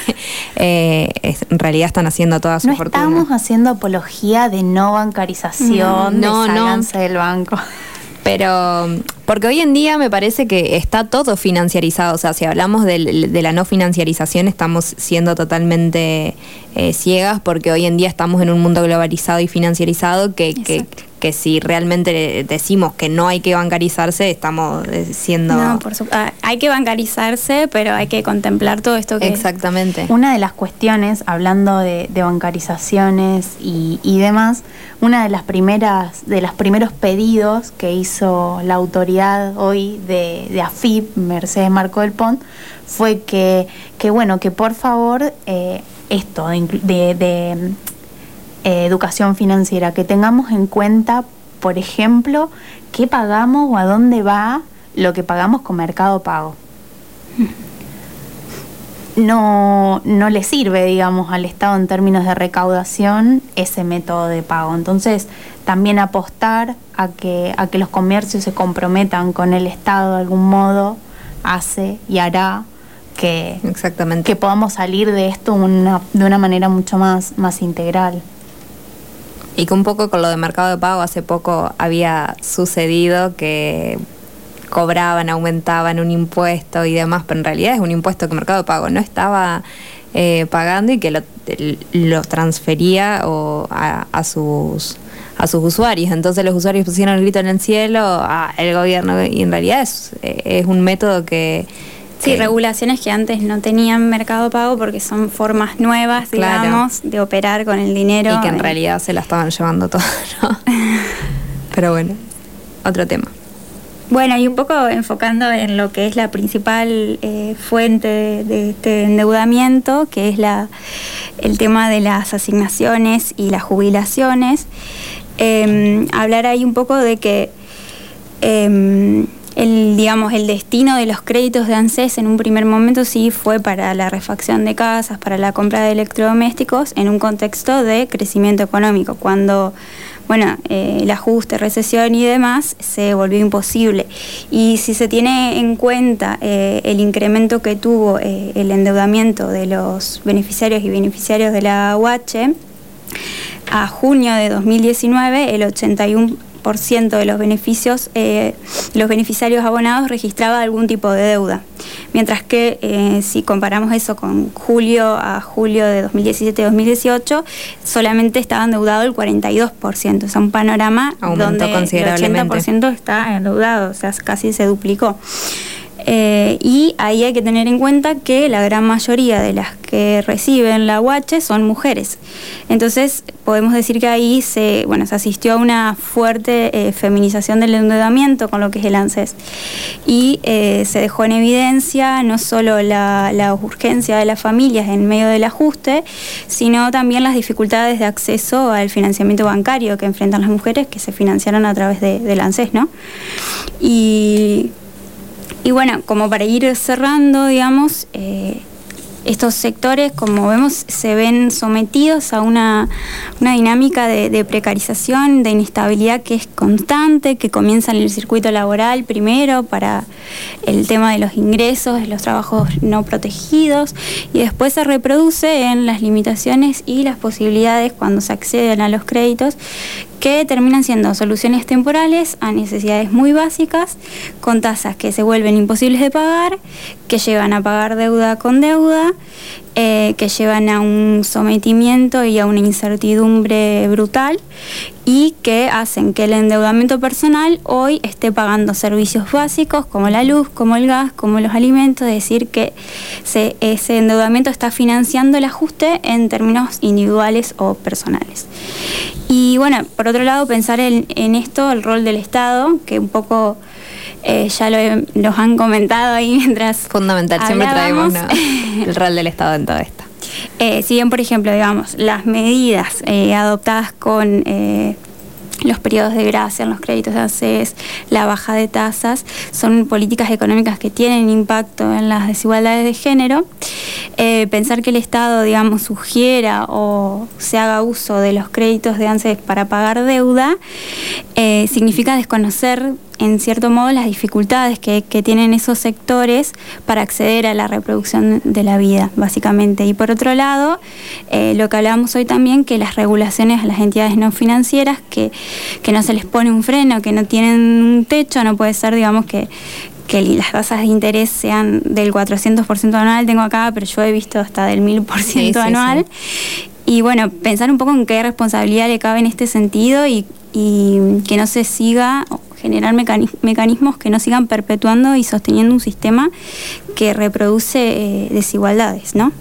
en realidad están haciendo toda su no fortuna. Estamos haciendo apología de no bancarización, no, de no del banco. Pero, porque hoy en día me parece que está todo financiarizado, o sea, si hablamos de, la no financiarización estamos siendo totalmente eh, ciegas porque hoy en día estamos en un mundo globalizado y financiarizado que, que, que si realmente decimos que no hay que bancarizarse, estamos eh, siendo... No, por supuesto. Ah, hay que bancarizarse, pero hay que contemplar todo esto que... Exactamente. Una de las cuestiones, hablando de, bancarizaciones y, demás, una de las primeras, de los primeros pedidos que hizo la autoridad hoy de, de AFIP, Mercedes Marco del Pont, fue que, que bueno, que por favor eh, esto de eh, educación financiera, que tengamos en cuenta, por ejemplo, qué pagamos o a dónde va lo que pagamos con Mercado Pago. No, no le sirve, digamos, al Estado en términos de recaudación ese método de pago. Entonces, también apostar a que, a que los comercios se comprometan con el Estado de algún modo hace y hará que, Exactamente. que podamos salir de esto de una manera mucho más, más integral. Y que un poco con lo de mercado de pago hace poco había sucedido que cobraban, aumentaban un impuesto y demás, pero en realidad es un impuesto que Mercado de Pago no estaba eh, pagando y que lo, transfería o a, sus a sus usuarios. Entonces los usuarios pusieron el grito en el cielo a el gobierno y en realidad es, es un método que Sí, regulaciones que antes no tenían mercado pago porque son formas nuevas, digamos, de operar con el dinero. Y que en realidad se la estaban llevando todo, ¿no? Pero bueno, otro tema. Bueno, y un poco enfocando en lo que es la principal eh, fuente de, este endeudamiento, que es la, el tema de las asignaciones y las jubilaciones, em, hablar ahí un poco de que em, el, digamos, el destino de los créditos de ANSES en un primer momento sí fue para la refacción de casas, para la compra de electrodomésticos, en un contexto de crecimiento económico, cuando bueno, eh, el ajuste, recesión y demás se volvió imposible. Y si se tiene en cuenta eh, el incremento que tuvo eh, el endeudamiento de los beneficiarios y beneficiarios de la UH, a junio de 2019 el 81 de los beneficios, eh, los beneficiarios abonados registraba algún tipo de deuda. Mientras que eh, si comparamos eso con julio a julio de 2017-2018, solamente estaba endeudado el 42%. O sea, un panorama donde el 80% está endeudado, o sea, casi se duplicó. Eh, y ahí hay que tener en cuenta que la gran mayoría de las que reciben la UH son mujeres. Entonces, podemos decir que ahí se, bueno, se asistió a una fuerte eh, feminización del endeudamiento con lo que es el ANSES. Y eh, se dejó en evidencia no solo la, urgencia de las familias en medio del ajuste, sino también las dificultades de acceso al financiamiento bancario que enfrentan las mujeres que se financiaron a través de, del ANSES, ¿no? Y y bueno, como para ir cerrando, digamos, eh, estos sectores, como vemos, se ven sometidos a una, dinámica de, precarización, de inestabilidad que es constante, que comienza en el circuito laboral primero para el tema de los ingresos, de los trabajos no protegidos, y después se reproduce en las limitaciones y las posibilidades cuando se acceden a los créditos que terminan siendo soluciones temporales a necesidades muy básicas, con tasas que se vuelven imposibles de pagar, que llevan a pagar deuda con deuda, eh, que llevan a un sometimiento y a una incertidumbre brutal y que hacen que el endeudamiento personal hoy esté pagando servicios básicos como la luz, como el gas, como los alimentos, es decir, que ese endeudamiento está financiando el ajuste en términos individuales o personales. Y bueno, por otro lado, pensar en, esto, el rol del Estado, que un poco eh, ya lo los han comentado ahí mientras. Fundamental, siempre traemos el rol del Estado en todo esto. Eh, si bien, por ejemplo, digamos, las medidas eh, adoptadas con los periodos de gracia, los créditos de ACES, la baja de tasas, son políticas económicas que tienen impacto en las desigualdades de género. Eh, pensar que el Estado, digamos, sugiera o se haga uso de los créditos de ANSES para pagar deuda, eh, significa desconocer en cierto modo las dificultades que, tienen esos sectores para acceder a la reproducción de la vida, básicamente. Y por otro lado, eh, lo que hablábamos hoy también, que las regulaciones a las entidades no financieras, que, que no se les pone un freno, que no tienen un techo, no puede ser, digamos, que, que las tasas de interés sean del 400% anual, tengo acá, pero yo he visto hasta del 1000% anual. Y bueno, pensar un poco en qué responsabilidad le cabe en este sentido y, que no se siga, generar mecanismos que no sigan perpetuando y sosteniendo un sistema que reproduce eh, desigualdades, ¿no?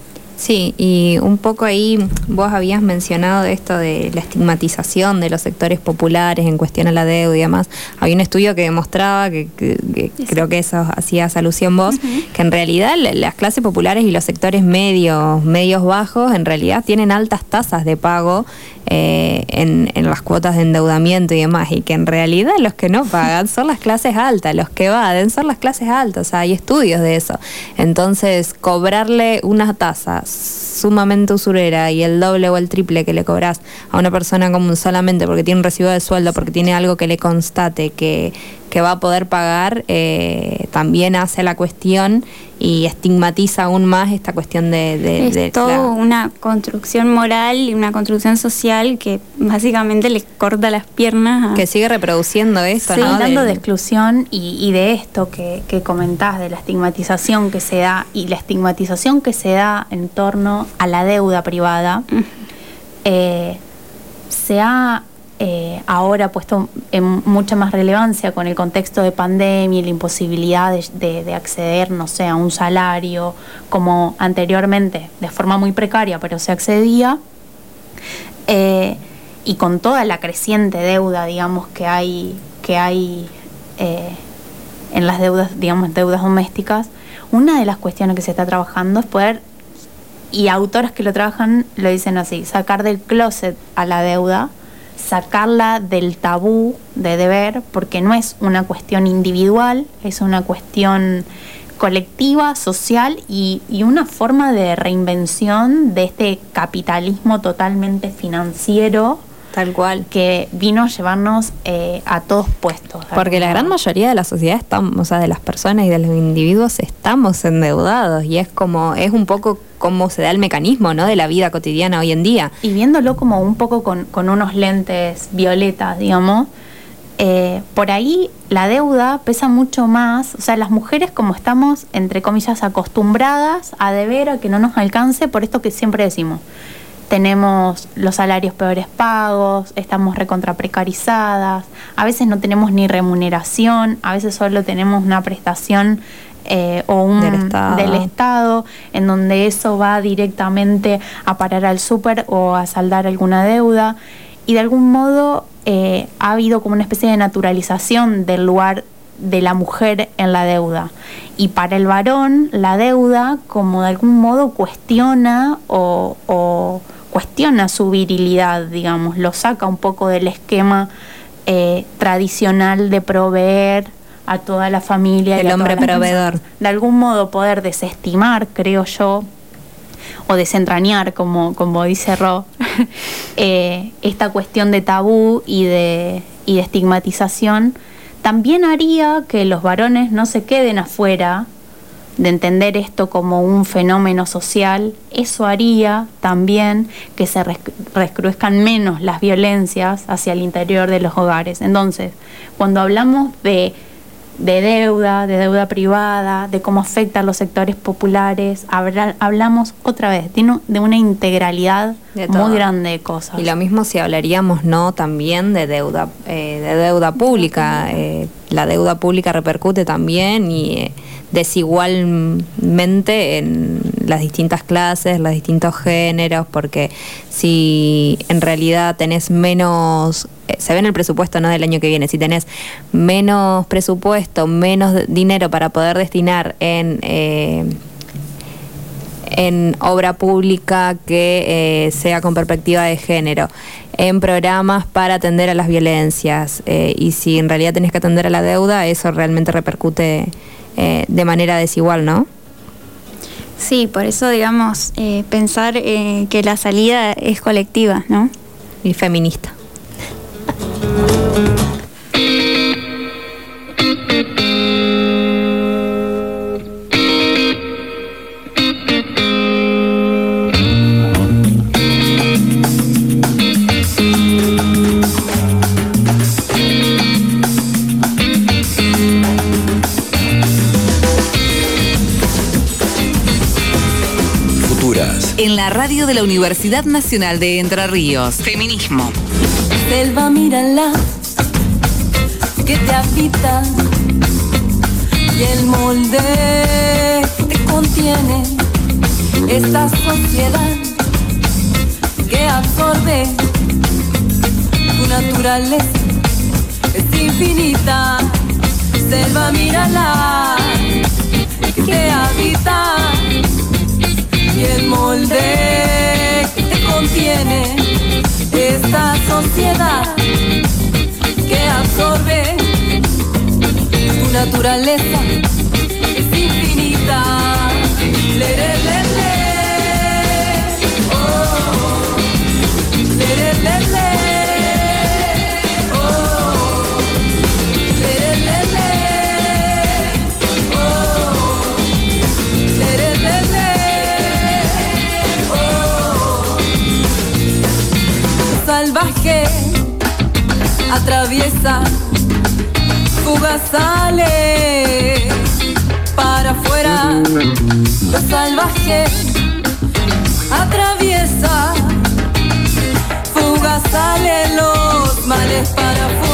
Sí, y un poco ahí vos habías mencionado esto de la estigmatización de los sectores populares en cuestión a la deuda y demás. Había un estudio que demostraba, que, creo que eso hacías alusión vos, que en realidad las clases populares y los sectores medios, medios bajos, en realidad tienen altas tasas de pago eh, en, las cuotas de endeudamiento y demás, y que en realidad los que no pagan son las clases altas, los que evaden son las clases altas, hay estudios de eso. Entonces, cobrarle una tasa sumamente usurera y el doble o el triple que le cobras a una persona común solamente porque tiene un recibo de sueldo, porque tiene algo que le constate que, va a poder pagar, eh, también hace la cuestión y estigmatiza aún más esta cuestión de... de es todo una construcción moral y una construcción social que básicamente le corta las piernas. Que sigue reproduciendo esto, ¿no? hablando de, exclusión y, de esto que, que comentás, de la estigmatización que se da y la estigmatización que se da en torno a la deuda privada, eh, se ha eh, ahora puesto en mucha más relevancia con el contexto de pandemia y la imposibilidad de, acceder, no sé, a un salario como anteriormente, de forma muy precaria, pero se accedía. Eh, y con toda la creciente deuda, digamos, que hay, que hay eh, en las deudas, digamos, deudas domésticas, una de las cuestiones que se está trabajando es poder, y autores que lo trabajan lo dicen así, sacar del closet a la deuda sacarla del tabú de deber, porque no es una cuestión individual, es una cuestión colectiva, social y, una forma de reinvención de este capitalismo totalmente financiero. Tal cual. Que vino a llevarnos eh, a todos puestos. Porque la gran mayoría de la sociedad, estamos, o sea, de las personas y de los individuos estamos endeudados y es como, es un poco cómo se da el mecanismo ¿no? de la vida cotidiana hoy en día. Y viéndolo como un poco con, unos lentes violetas, digamos, eh, por ahí la deuda pesa mucho más, o sea, las mujeres como estamos, entre comillas, acostumbradas a deber a que no nos alcance por esto que siempre decimos. Tenemos los salarios peores pagos, estamos recontra precarizadas, a veces no tenemos ni remuneración, a veces solo tenemos una prestación eh, o un del estado. en donde eso va directamente a parar al súper o a saldar alguna deuda. Y de algún modo eh, ha habido como una especie de naturalización del lugar de la mujer en la deuda. Y para el varón, la deuda, como de algún modo, cuestiona o, cuestiona su virilidad, digamos, lo saca un poco del esquema eh, tradicional de proveer a toda la familia. El hombre proveedor. De algún modo poder desestimar, creo yo, o desentrañar, como, como dice Ro, eh, esta cuestión de tabú y de, y de estigmatización, también haría que los varones no se queden afuera de entender esto como un fenómeno social, eso haría también que se rescruzcan menos las violencias hacia el interior de los hogares. Entonces, cuando hablamos de de deuda, de deuda privada, de cómo afecta a los sectores populares. hablamos otra vez de, una integralidad muy grande de cosas. Y lo mismo si hablaríamos no también de deuda, eh, de deuda pública. Eh, la deuda pública repercute también y eh, desigualmente en las distintas clases, los distintos géneros, porque si en realidad tenés menos, eh, se ve en el presupuesto ¿no? del año que viene, si tenés menos presupuesto, menos dinero para poder destinar en... Eh, en obra pública que eh, sea con perspectiva de género, en programas para atender a las violencias y si en realidad tenés que atender a la deuda, eso realmente repercute de manera desigual, ¿no? Sí, por eso, digamos, eh, pensar eh, que la salida es colectiva, ¿no? Y feminista. En la radio de la Universidad Nacional de Entre Ríos. Feminismo. Selva, mírala, que te habita y el molde que te contiene. Esta sociedad que absorbe tu naturaleza es infinita. Selva, mírala, que te habita el molde que contiene esta sociedad que absorbe tu naturaleza es infinita. Le, salvaje atraviesa, fuga sale para afuera. Lo salvaje atraviesa, fuga sale los males para afuera.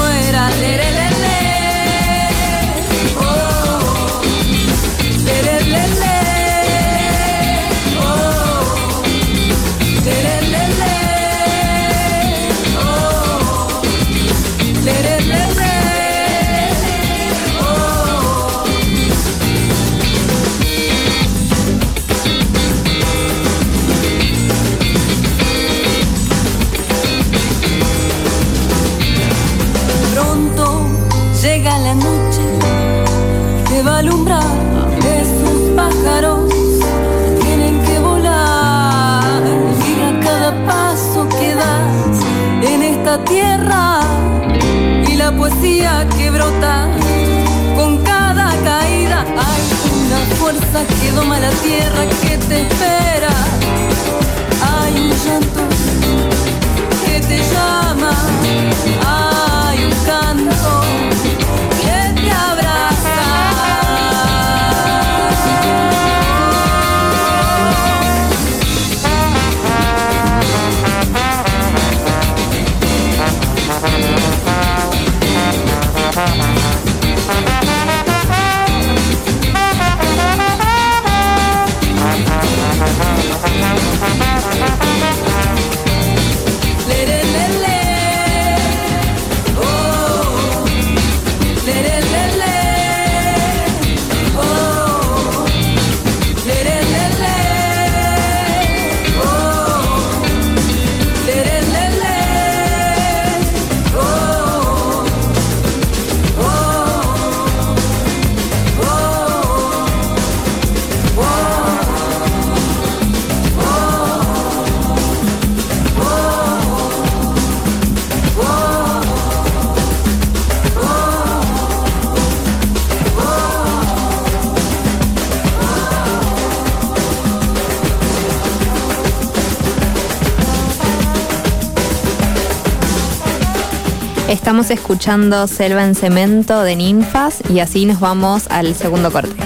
Estamos escuchando Selva en Cemento de Ninfas y así nos vamos al segundo corte.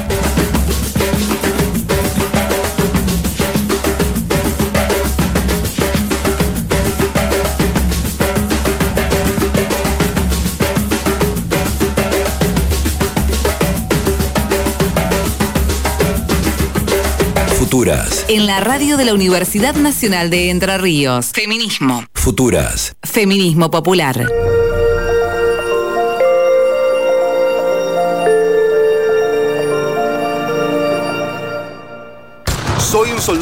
Futuras. En la radio de la Universidad Nacional de Entre Ríos. Feminismo. Futuras. Feminismo popular.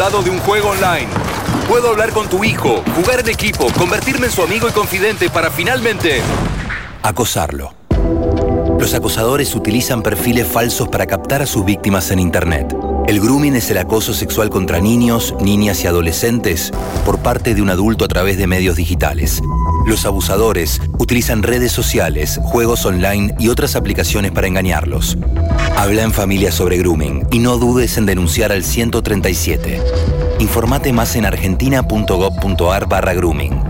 De un juego online. Puedo hablar con tu hijo, jugar en equipo, convertirme en su amigo y confidente para finalmente acosarlo. Los acosadores utilizan perfiles falsos para captar a sus víctimas en Internet. El grooming es el acoso sexual contra niños, niñas y adolescentes por parte de un adulto a través de medios digitales. Los abusadores utilizan redes sociales, juegos online y otras aplicaciones para engañarlos. Habla en familia sobre grooming y no dudes en denunciar al 137. Informate más en argentina.gov.ar barra grooming.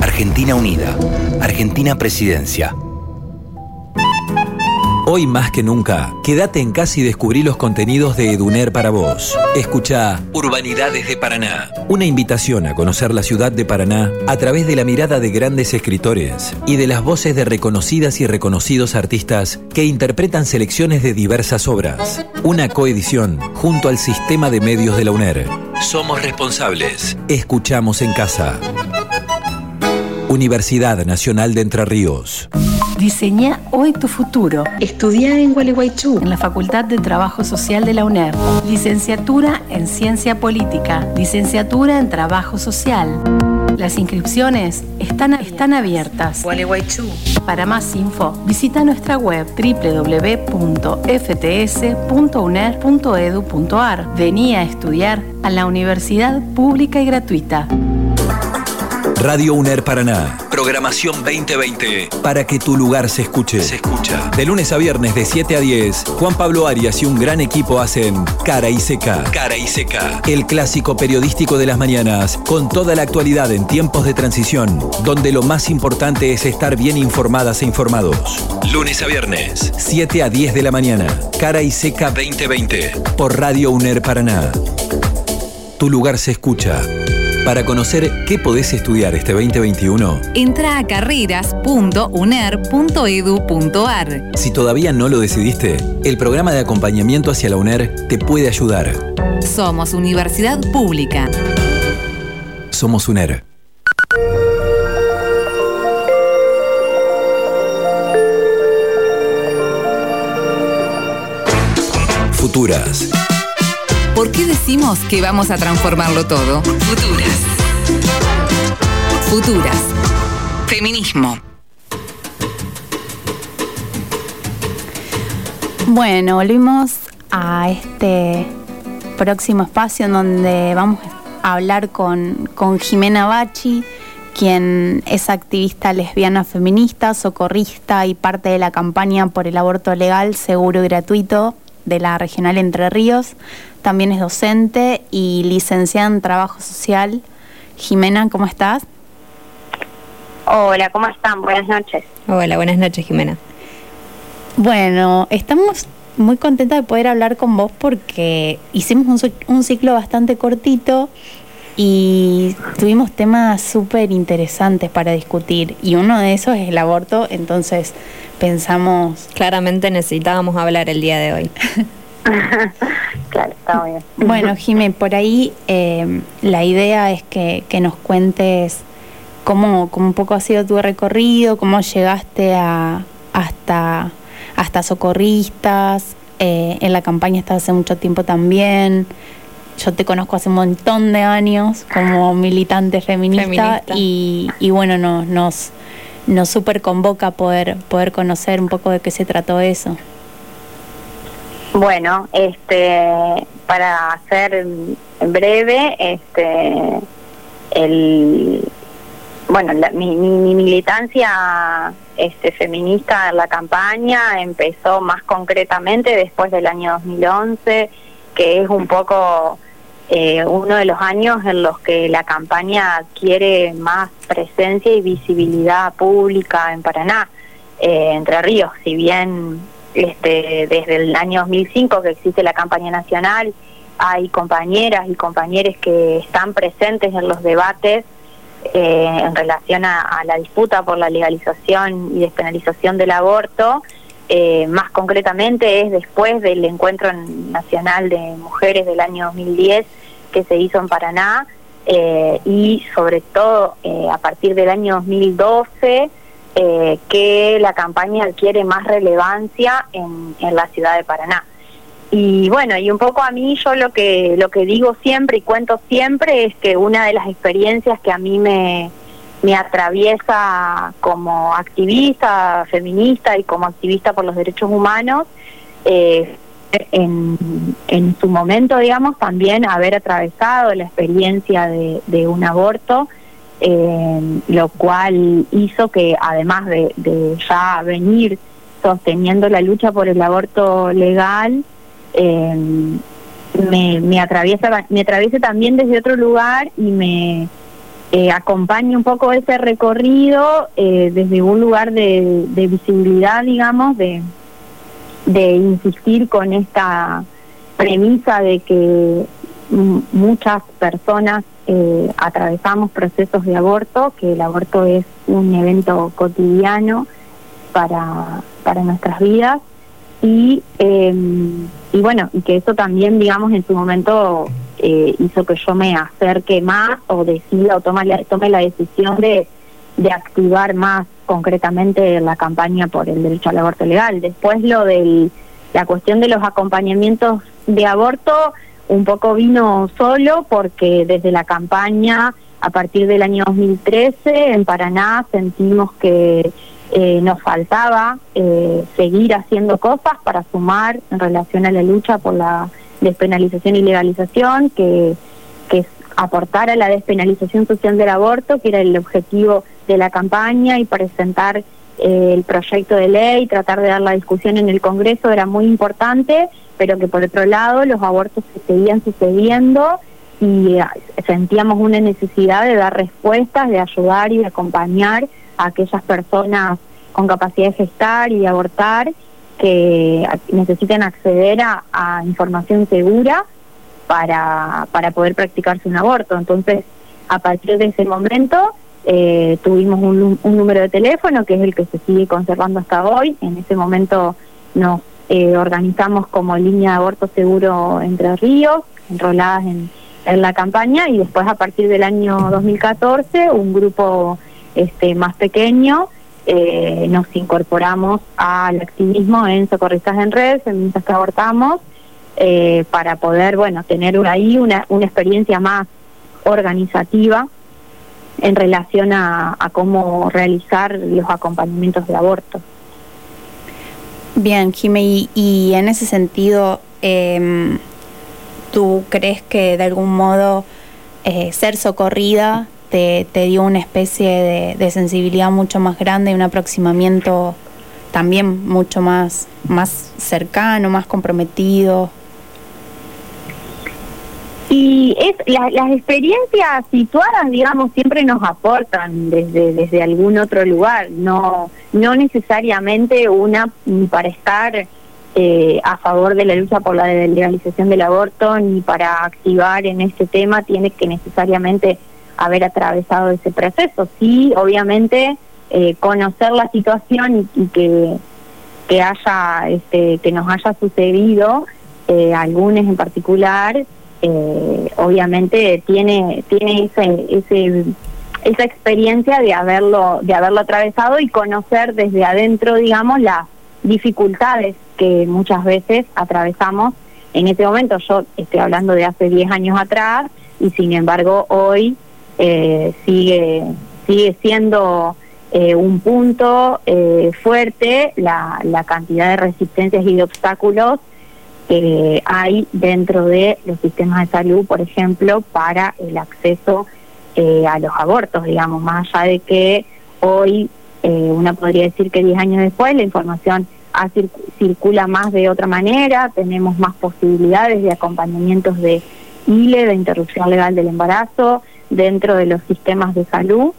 Argentina Unida. Argentina Presidencia. Hoy más que nunca, quédate en casa y descubrí los contenidos de Eduner para vos. Escucha Urbanidades de Paraná, una invitación a conocer la ciudad de Paraná a través de la mirada de grandes escritores y de las voces de reconocidas y reconocidos artistas que interpretan selecciones de diversas obras. Una coedición junto al sistema de medios de la UNER. Somos responsables. Escuchamos en casa. Universidad Nacional de Entre Ríos. Diseña hoy tu futuro. Estudia en Gualeguaychú. En la Facultad de Trabajo Social de la UNER. Licenciatura en Ciencia Política. Licenciatura en Trabajo Social. Las inscripciones están, están abiertas. Gualeguaychú. Para más info, visita nuestra web www.fts.uner.edu.ar. Vení a estudiar a la Universidad Pública y Gratuita. Radio UNER Paraná. Programación 2020. Para que tu lugar se escuche. Se escucha. De lunes a viernes de 7 a 10, Juan Pablo Arias y un gran equipo hacen Cara y Seca. Cara y Seca. El clásico periodístico de las mañanas, con toda la actualidad en tiempos de transición, donde lo más importante es estar bien informadas e informados. Lunes a viernes, 7 a 10 de la mañana. Cara y Seca 2020. Por Radio UNER Paraná. Tu lugar se escucha. Para conocer qué podés estudiar este 2021, entra a carreras.uner.edu.ar. Si todavía no lo decidiste, el programa de acompañamiento hacia la UNER te puede ayudar. Somos Universidad Pública. Somos UNER. Futuras. ¿Por qué decimos que vamos a transformarlo todo? Futuras. Futuras. Feminismo. Bueno, volvimos a este próximo espacio en donde vamos a hablar con, con Jimena Bachi, quien es activista lesbiana feminista, socorrista y parte de la campaña por el aborto legal, seguro y gratuito de la Regional Entre Ríos. También es docente y licenciada en Trabajo Social. Jimena, ¿cómo estás? Hola, ¿cómo están? Buenas noches. Hola, buenas noches, Jimena. Bueno, estamos muy contentas de poder hablar con vos porque hicimos un, un ciclo bastante cortito y tuvimos temas súper interesantes para discutir y uno de esos es el aborto, entonces pensamos... Claramente necesitábamos hablar el día de hoy. claro, está bien. Bueno, Jimé, por ahí eh, la idea es que, que nos cuentes cómo, cómo, un poco ha sido tu recorrido, cómo llegaste a, hasta, hasta socorristas, eh, en la campaña estás hace mucho tiempo también, yo te conozco hace un montón de años como militante feminista, Y, y, bueno, nos, nos, nos super convoca poder, poder conocer un poco de qué se trató eso. Bueno, este, para hacer breve, este, el, bueno, mi, mi, militancia este, feminista en la campaña empezó más concretamente después del año 2011, que es un poco eh, uno de los años en los que la campaña adquiere más presencia y visibilidad pública en Paraná, eh, Entre Ríos, si bien este, desde el año 2005 que existe la campaña nacional, hay compañeras y compañeros que están presentes en los debates eh, en relación a, la disputa por la legalización y despenalización del aborto, eh, más concretamente es después del encuentro nacional de mujeres del año 2010 que se hizo en Paraná eh, y sobre todo a partir del año 2012 que la campaña adquiere más relevancia en la ciudad de Paraná. Y bueno, y un poco a mí yo lo que lo que digo siempre y cuento siempre es que una de las experiencias que a mí me, me atraviesa como activista feminista y como activista por los derechos humanos, eh, en, en su momento, digamos, también haber atravesado la experiencia de, un aborto, eh, lo cual hizo que además de, de ya venir sosteniendo la lucha por el aborto legal, eh, me, me, atraviesa me atraviesa también desde otro lugar y me eh, acompaña un poco ese recorrido eh, desde un lugar de, visibilidad digamos de de insistir con esta premisa de que muchas personas eh, atravesamos procesos de aborto, que el aborto es un evento cotidiano para, para nuestras vidas. Y, eh, y bueno, y que eso también, digamos, en su momento eh, hizo que yo me acerque más o decida o tome la, tome la decisión de, de activar más concretamente la campaña por el derecho al aborto legal. Después lo de la cuestión de los acompañamientos de aborto un poco vino solo porque desde la campaña a partir del año 2013 en Paraná sentimos que eh, nos faltaba eh, seguir haciendo cosas para sumar en relación a la lucha por la despenalización y legalización, que, que la despenalización social del aborto, que era el objetivo de la campaña, y presentar eh, el proyecto de ley, tratar de dar la discusión en el Congreso era muy importante, pero que por otro lado los abortos se seguían sucediendo y sentíamos una necesidad de dar respuestas, de ayudar y de acompañar a aquellas personas con capacidad de gestar y abortar que necesiten acceder a, información segura para, para poder practicarse un aborto. Entonces, a partir de ese momento, eh, tuvimos un, número de teléfono que es el que se sigue conservando hasta hoy. En ese momento nos eh, organizamos como línea de aborto seguro Entre Ríos, enroladas en, en la campaña, y después a partir del año 2014 un grupo este, más pequeño, eh, nos incorporamos al activismo en Socorristas en Red, Feministas que Abortamos, eh, para poder, bueno, tener ahí una, una experiencia más organizativa en relación a, cómo realizar los acompañamientos de aborto. Bien, Jimé, y, en ese sentido, em, ¿tú crees que de algún modo eh, ser socorrida te, dio una especie de, sensibilidad mucho más grande y un aproximamiento también mucho más, más cercano, más comprometido. Y es, las experiencias situadas, digamos, siempre nos aportan desde, desde algún otro lugar, no, no necesariamente una para estar eh, a favor de la lucha por la legalización del aborto, ni para activar en este tema tiene que necesariamente haber atravesado ese proceso. Sí, obviamente, eh, conocer la situación y, que, que haya, este, que nos haya sucedido, eh, algunos en particular, eh, obviamente tiene, tiene ese, ese, esa experiencia de haberlo, de haberlo atravesado y conocer desde adentro, digamos, las dificultades que muchas veces atravesamos. En ese momento yo estoy hablando de hace 10 años atrás y sin embargo hoy eh, sigue, sigue siendo eh, un punto eh, fuerte la, la cantidad de resistencias y de obstáculos que hay dentro de los sistemas de salud, por ejemplo, para el acceso a los abortos, digamos, más allá de que hoy uno podría decir que 10 años después la información circula más de otra manera, tenemos más posibilidades de acompañamientos de ILE de interrupción legal del embarazo dentro de los sistemas de salud,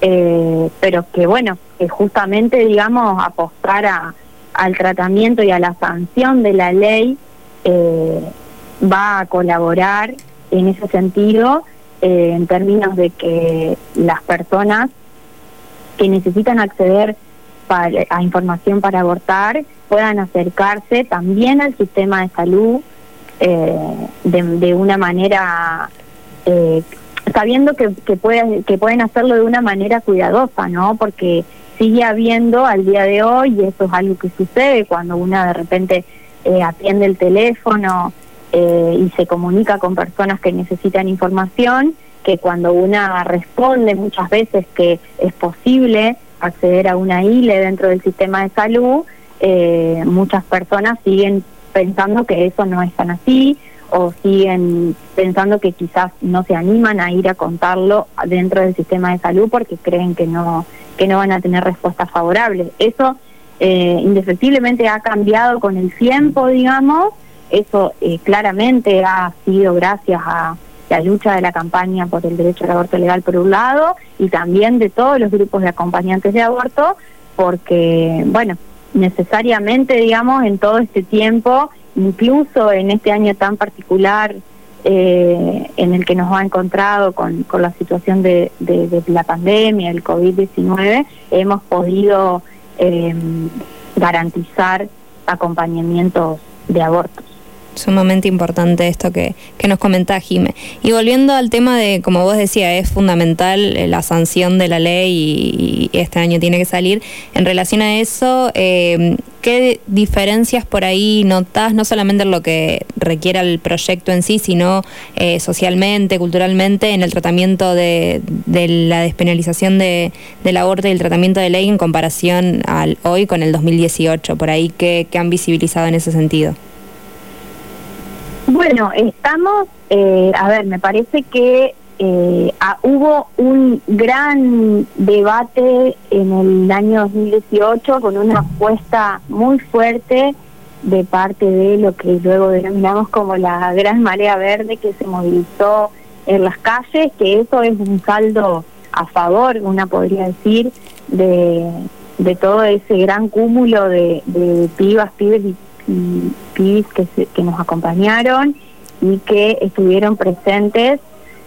eh, pero que bueno, que justamente digamos apostar a, al tratamiento y a la sanción de la ley eh, va a colaborar en ese sentido eh, en términos de que las personas que necesitan acceder a información para abortar puedan acercarse también al sistema de salud de, una manera eh, sabiendo que, que, pueden, que pueden hacerlo de una manera cuidadosa, ¿no? Porque sigue habiendo al día de hoy, y eso es algo que sucede cuando una de repente eh, atiende el teléfono eh, y se comunica con personas que necesitan información, que cuando una responde muchas veces que es posible acceder a una ILE dentro del sistema de salud, eh, muchas personas siguen pensando que eso no es tan así o siguen pensando que quizás no se animan a ir a contarlo dentro del sistema de salud porque creen que no que no van a tener respuestas favorables. Eso eh, indefectiblemente ha cambiado con el tiempo, digamos. Eso eh, claramente ha sido gracias a la lucha de la campaña por el derecho al aborto legal por un lado y también de todos los grupos de acompañantes de aborto, porque, bueno, necesariamente, digamos, en todo este tiempo, incluso en este año tan particular eh, en el que nos ha encontrado con, con la situación de, la pandemia, el COVID-19, hemos podido eh, garantizar acompañamientos de abortos sumamente importante esto que, que nos comentaba Jime. Y volviendo al tema de, como vos decías, es fundamental eh, la sanción de la ley y, este año tiene que salir. En relación a eso, eh, ¿qué diferencias por ahí notás, no solamente en lo que requiera el proyecto en sí, sino eh, socialmente, culturalmente, en el tratamiento de, de la despenalización de, del aborto y el tratamiento de ley en comparación al hoy con el 2018? Por ahí, ¿qué, qué han visibilizado en ese sentido? Bueno, estamos, eh, a ver, me parece que eh, hubo un gran debate en el año 2018 con una apuesta muy fuerte de parte de lo que luego denominamos como la gran marea verde que se movilizó en las calles, que eso es un saldo a favor, una podría decir, de, todo ese gran cúmulo de, de pibas, pibes y y que, que nos acompañaron y que estuvieron presentes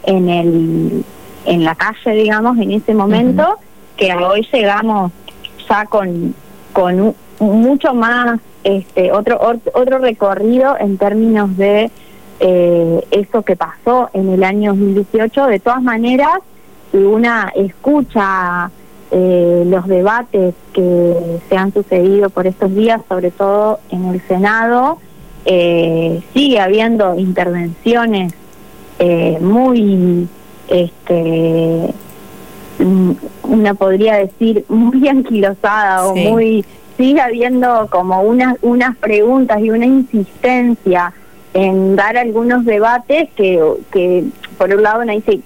en el en la calle, digamos, en ese momento, que hoy llegamos ya con, con mucho más, este otro, otro recorrido en términos de eh, eso que pasó en el año 2018. De todas maneras, una escucha eh, los debates que se han sucedido por estos días, sobre todo en el Senado, eh, sigue habiendo intervenciones eh, muy, este, mm, una podría decir, muy anquilosada o muy, sigue habiendo como unas, unas preguntas y una insistencia en dar algunos debates que, que por un lado uno dice,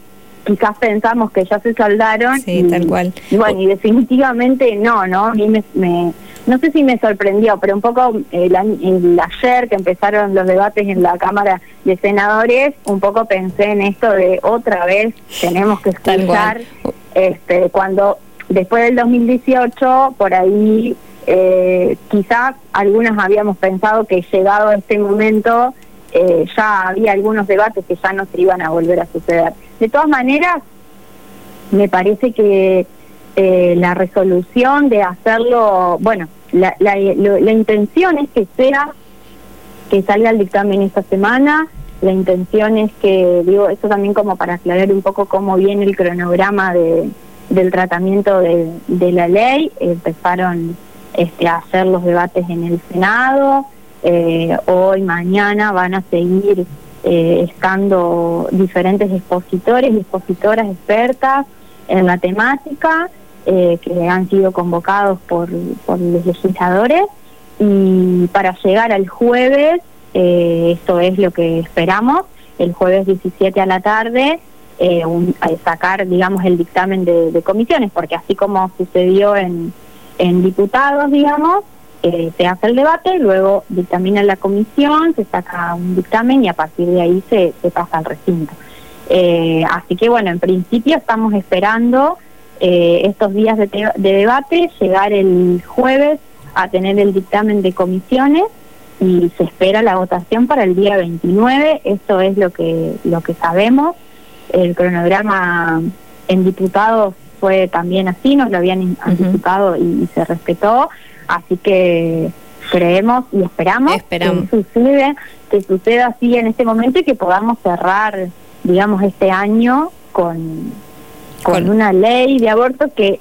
quizás pensamos que ya se saldaron. Sí, tal cual. Y bueno, y definitivamente no, ¿no? A mí me, no sé si me sorprendió, pero un poco el, el, ayer que empezaron los debates en la Cámara de Senadores, un poco pensé en esto de otra vez tenemos que escuchar, este, cuando después del 2018, por ahí eh, quizás algunos habíamos pensado que llegado a este momento eh, ya había algunos debates que ya no se iban a volver a suceder. De todas maneras, me parece que eh, la resolución de hacerlo, bueno, la, intención es que sea, que salga el dictamen esta semana, la intención es que, digo, eso también como para aclarar un poco cómo viene el cronograma de, del tratamiento de, de la ley, empezaron este, a hacer los debates en el Senado, eh, hoy, mañana van a seguir eh, estando diferentes expositores y expositoras expertas en la temática eh, que han sido convocados por, los legisladores. Y para llegar al jueves, esto es lo que esperamos, el jueves 17 a la tarde, sacar, digamos, el dictamen de, de, comisiones, porque así como sucedió en, en diputados, digamos, eh, se hace el debate, luego dictamina la comisión, se saca un dictamen y a partir de ahí se, pasa al recinto. Eh, así que bueno, en principio estamos esperando eh, estos días de, de, debate, llegar el jueves a tener el dictamen de comisiones y se espera la votación para el día 29, esto es lo que, lo que sabemos. El cronograma en diputados fue también así, nos lo habían anticipado y se respetó. Así que creemos y esperamos, que suceda, que suceda así en este momento y que podamos cerrar, digamos, este año con, con, una ley de aborto que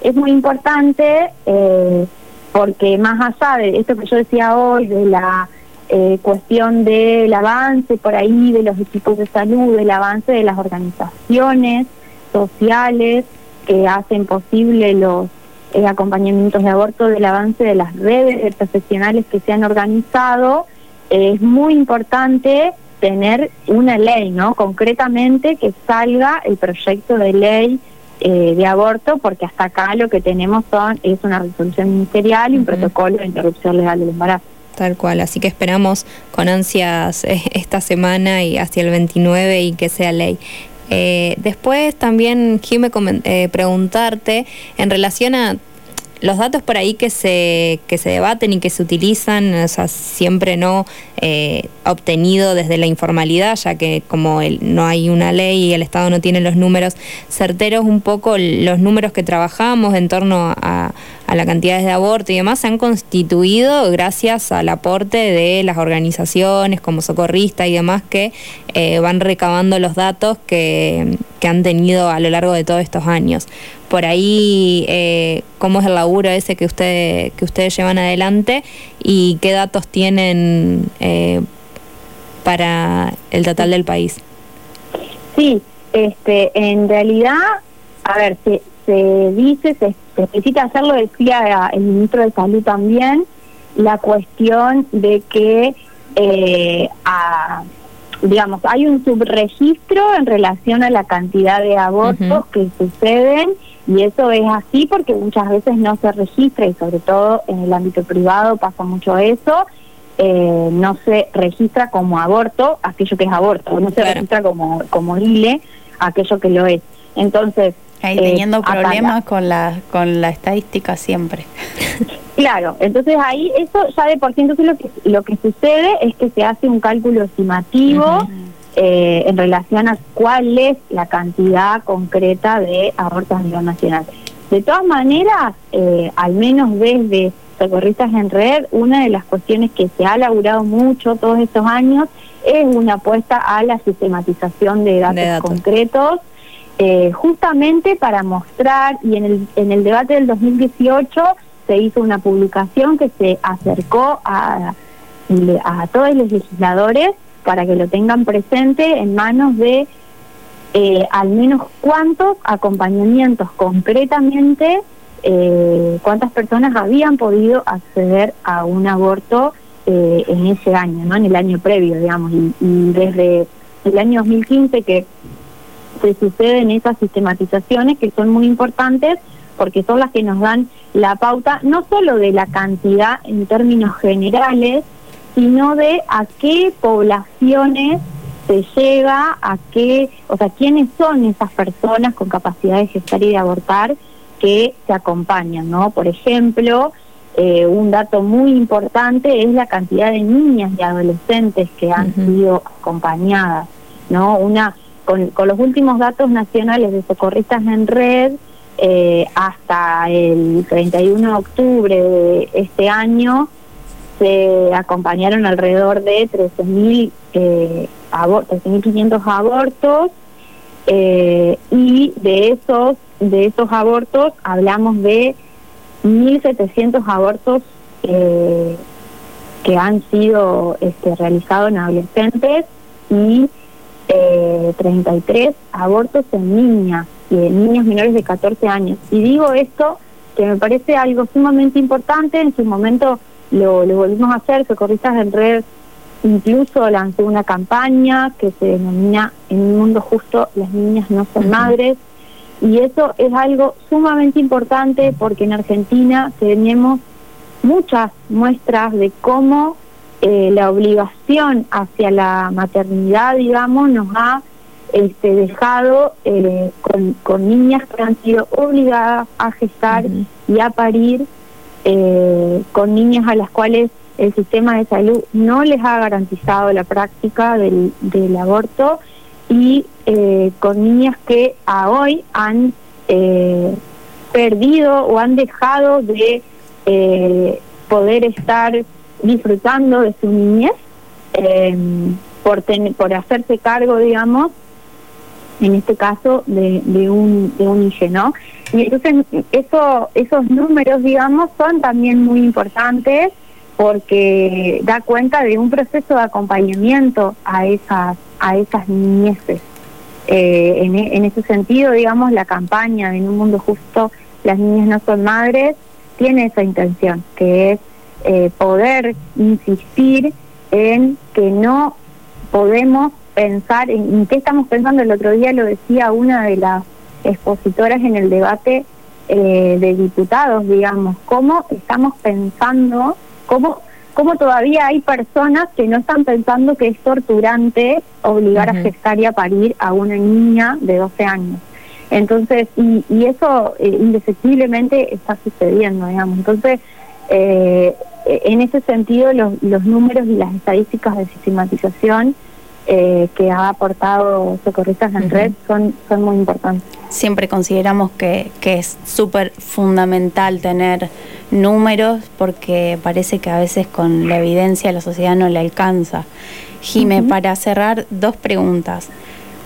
es muy importante eh, porque más allá de esto que yo decía hoy, de la eh, cuestión del avance por ahí de los equipos de salud, del avance de las organizaciones sociales que hacen posible los eh, acompañamientos de aborto, del avance de las redes de profesionales que se han organizado, eh, es muy importante tener una ley, ¿no? Concretamente que salga el proyecto de ley eh, de aborto, porque hasta acá lo que tenemos son es una resolución ministerial y un protocolo de interrupción legal del embarazo. Tal cual, así que esperamos con ansias esta semana y hacia el 29 y que sea ley. Eh, después también, Jimé, eh, preguntarte en relación a los datos por ahí que se, que se debaten y que se utilizan, o sea, siempre no eh, obtenido desde la informalidad, ya que como no hay una ley y el Estado no tiene los números certeros, un poco los números que trabajamos en torno a, a la cantidad de aborto y demás se han constituido gracias al aporte de las organizaciones como Socorrista y demás que eh, van recabando los datos que, que, han tenido a lo largo de todos estos años. Por ahí, eh, ¿cómo es el laburo ese que, usted, que ustedes llevan adelante y qué datos tienen eh, para el total del país? Sí, este, en realidad, a ver, se, se dice, se necesita hacerlo, decía el ministro de Salud también, la cuestión de que, eh, digamos, hay un subregistro en relación a la cantidad de abortos que suceden y eso es así porque muchas veces no se registra y sobre todo en el ámbito privado pasa mucho eso. Eh, no se registra como aborto aquello que es aborto, no se registra como, como ILE aquello que lo es. Entonces, Ahí teniendo eh, problemas con la, con la estadística siempre. Claro, entonces ahí eso ya de por sí, entonces lo que, lo que sucede es que se hace un cálculo estimativo eh, en relación a cuál es la cantidad concreta de abortos a nivel nacional. De todas maneras, eh, al menos desde Socorristas en Red, una de las cuestiones que se ha laburado mucho todos estos años es una apuesta a la sistematización de datos. concretos eh, justamente para mostrar, y en el, en el debate del 2018 se hizo una publicación que se acercó a, a todos los legisladores para que lo tengan presente en manos de eh, al menos cuántos acompañamientos concretamente, eh, cuántas personas habían podido acceder a un aborto en ese año, ¿no? en el año previo, digamos, y, y desde el año 2015 que se suceden esas sistematizaciones que son muy importantes porque son las que nos dan la pauta no solo de la cantidad en términos generales, sino de a qué poblaciones se llega, a qué, o sea, quiénes son esas personas con capacidad de gestar y de abortar que se acompañan, ¿no? Por ejemplo, eh, un dato muy importante es la cantidad de niñas y adolescentes que han sido acompañadas, ¿no? Una con, los últimos datos nacionales de socorristas en red, eh, hasta el 31 de octubre de este año se acompañaron alrededor de 13.000 eh, 13.500 abortos eh, y de esos de esos abortos hablamos de 1.700 abortos eh, que han sido este, realizados en adolescentes y eh, 33 abortos en niñas y en niños menores de 14 años. Y digo esto que me parece algo sumamente importante, en su momento lo, lo volvimos a hacer, Socorristas en Red incluso lanzó una campaña que se denomina En un mundo justo las niñas no son madres, y eso es algo sumamente importante porque en Argentina tenemos muchas muestras de cómo eh, la obligación hacia la maternidad, digamos, nos ha este, dejado eh, con, niñas que han sido obligadas a gestar y a parir, eh, con niñas a las cuales el sistema de salud no les ha garantizado la práctica del, del aborto y con niñas que a hoy han perdido o han dejado de poder estar disfrutando de su niñez em, por, por hacerse cargo, digamos, en este caso de, de un de un hijo, ¿no? Y entonces eso, esos números, digamos, son también muy importantes porque da cuenta de un proceso de acompañamiento a esas a esas niñeces. Eh, en, en ese sentido, digamos, la campaña en un mundo justo, las niñas no son madres, tiene esa intención, que es eh, poder insistir en que no podemos pensar en, qué estamos pensando. El otro día lo decía una de las expositoras en el debate eh, de diputados, digamos, cómo estamos pensando, cómo, cómo todavía hay personas que no están pensando que es torturante obligar a gestar y a parir a una niña de 12 años. Entonces, y, y eso eh, indefectiblemente está sucediendo, digamos. Entonces, eh, en ese sentido, los, los, números y las estadísticas de sistematización eh, que ha aportado Socorristas en Red son, son muy importantes. Siempre consideramos que, que es súper fundamental tener números porque parece que a veces con la evidencia la sociedad no le alcanza. Jime, para cerrar, dos preguntas.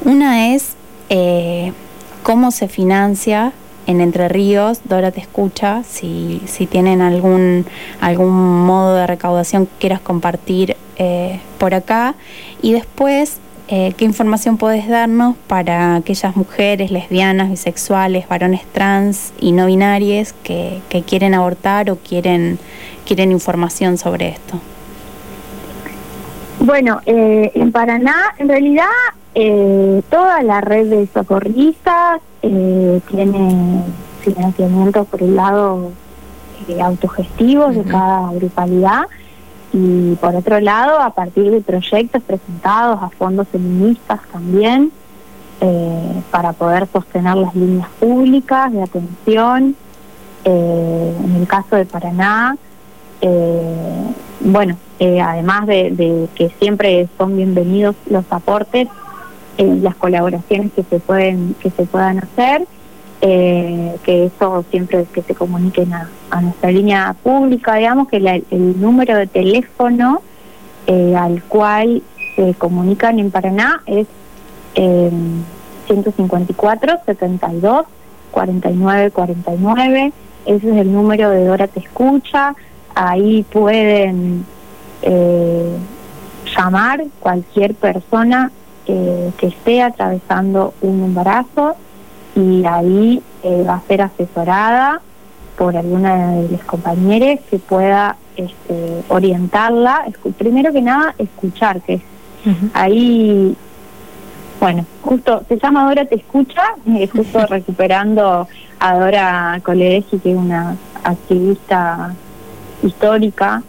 Una es, eh, ¿cómo se financia en Entre Ríos, Dora te escucha, si, si tienen algún, algún modo de recaudación que quieras compartir eh, por acá. Y después, eh, ¿qué información puedes darnos para aquellas mujeres lesbianas, bisexuales, varones trans y no binarias que, que quieren abortar o quieren, quieren información sobre esto? Bueno, eh, en Paraná, en realidad, toda la red de socorristas eh, tiene financiamiento por el lado eh, autogestivo de cada grupalidad. Y por otro lado a partir de proyectos presentados a fondos feministas también eh, para poder sostener las líneas públicas de atención eh, en el caso de Paraná bueno además de, de, que siempre son bienvenidos los aportes las colaboraciones que se pueden que se puedan hacer eh, que eso siempre que se comuniquen a, nuestra línea pública digamos que el número de teléfono eh, al cual se comunican en Paraná es 154 72 49 49 ese es el número de Dora Te Escucha. Ahí pueden eh, llamar cualquier persona que esté atravesando un embarazo y ahí eh, va a ser asesorada por alguna de las compañeras que pueda este, orientarla. Primero que nada, escuchar, que ahí, bueno, justo se llama Dora Te Escucha, eh, justo recuperando a Dora Coledegi, que es una activista histórica,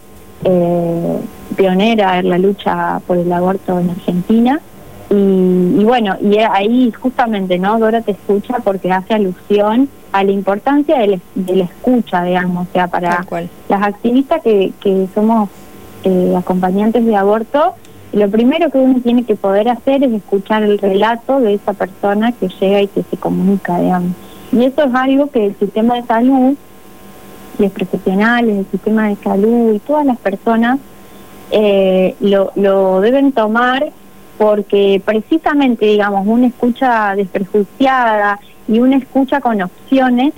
eh, pionera en la lucha por el aborto en Argentina y, bueno, y ahí justamente, ¿no? Dora te escucha porque hace alusión a la importancia de, la escucha, digamos, o sea, para las activistas que, que somos eh, acompañantes de aborto, lo primero que uno tiene que poder hacer es escuchar el relato de esa persona que llega y que se comunica, digamos. Y eso es algo que el sistema de salud, los profesionales, el sistema de salud y todas las personas eh, lo, lo deben tomar porque precisamente, digamos, una escucha desprejuiciada y una escucha con opciones,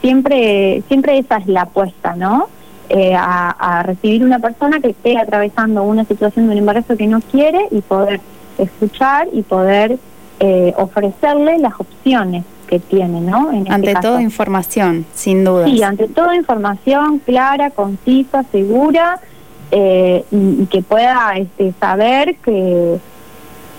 siempre, siempre esa es la apuesta, ¿no? Eh, a, recibir una persona que esté atravesando una situación de un embarazo que no quiere y poder escuchar y poder eh, ofrecerle las opciones que tiene, ¿no? Este ante todo información, sin duda. Sí, ante todo información clara, concisa, segura eh, y, que pueda este, saber que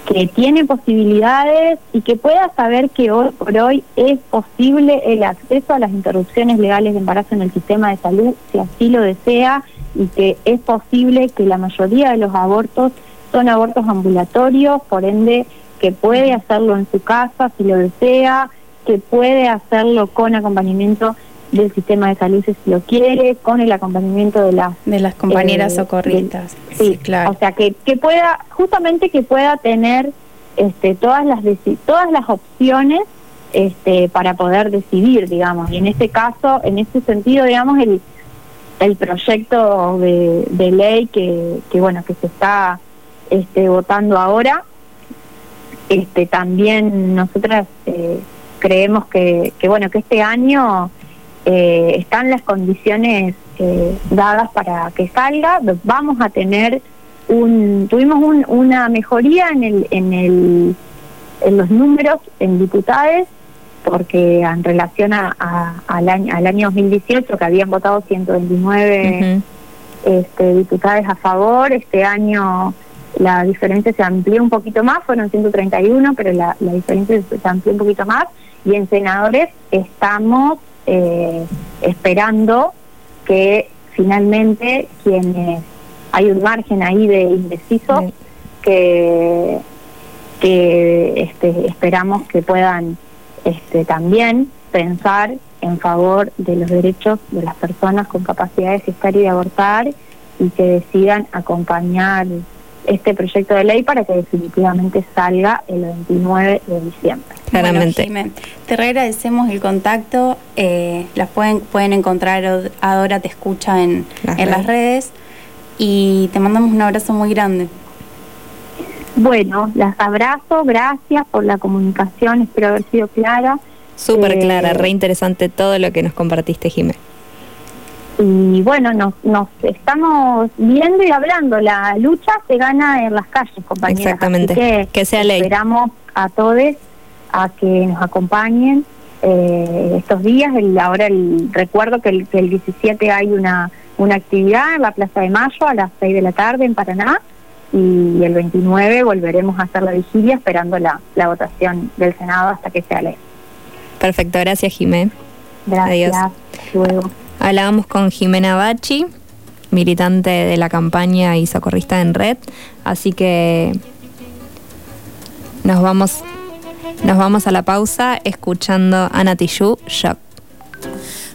que tiene posibilidades y que pueda saber que hoy por hoy es posible el acceso a las interrupciones legales de embarazo en el sistema de salud, si así lo desea, y que es posible que la mayoría de los abortos son abortos ambulatorios, por ende que puede hacerlo en su casa si lo desea, que puede hacerlo con acompañamiento del sistema de salud si lo quiere, con el acompañamiento de las de las compañeras eh, socorristas. sí, claro. O sea que que pueda justamente que pueda tener este todas las todas las opciones este para poder decidir, digamos. Y en este caso, en este sentido, digamos el el proyecto de, de ley que, que bueno que se está este, votando ahora este también nosotras eh, creemos que, que bueno que este año eh, están las condiciones eh, dadas para que salga. Vamos a tener un, tuvimos una mejoría en el, en el, en los números en diputados porque en relación a, al, año, al año 2018 que habían votado 129 este, diputados a favor, este año la diferencia se amplió un poquito más, fueron 131, pero la, la diferencia se amplió un poquito más y en senadores estamos eh, esperando que finalmente quienes hay un margen ahí de indecisos que que este, esperamos que puedan este, también pensar en favor de los derechos de las personas con capacidad de gestar y de abortar y que decidan acompañar este proyecto de ley para que definitivamente salga el 29 de diciembre. Claramente. te agradecemos el contacto. Eh, las pueden, pueden encontrar, Adora te escucha en, las, en redes. las redes. Y te mandamos un abrazo muy grande. Bueno, las abrazo, gracias por la comunicación, espero haber sido clara. Súper clara, eh, re interesante todo lo que nos compartiste, Jiménez y bueno, nos, nos estamos viendo y hablando. La lucha se gana en las calles, compañeras. Exactamente. que, sea ley. Esperamos a todos a que nos acompañen eh, estos días. El, ahora el, recuerdo que el, que el 17 hay una, una actividad en la Plaza de Mayo a las 6 de la tarde en Paraná y el 29 volveremos a hacer la vigilia esperando la, la votación del Senado hasta que sea ley. Perfecto, gracias Jiménez. Gracias. Adiós. Luego. Hablábamos con Jimena Bachi, militante de la campaña y socorrista en red, así que nos vamos, nos vamos a la pausa escuchando a Natishu Shock.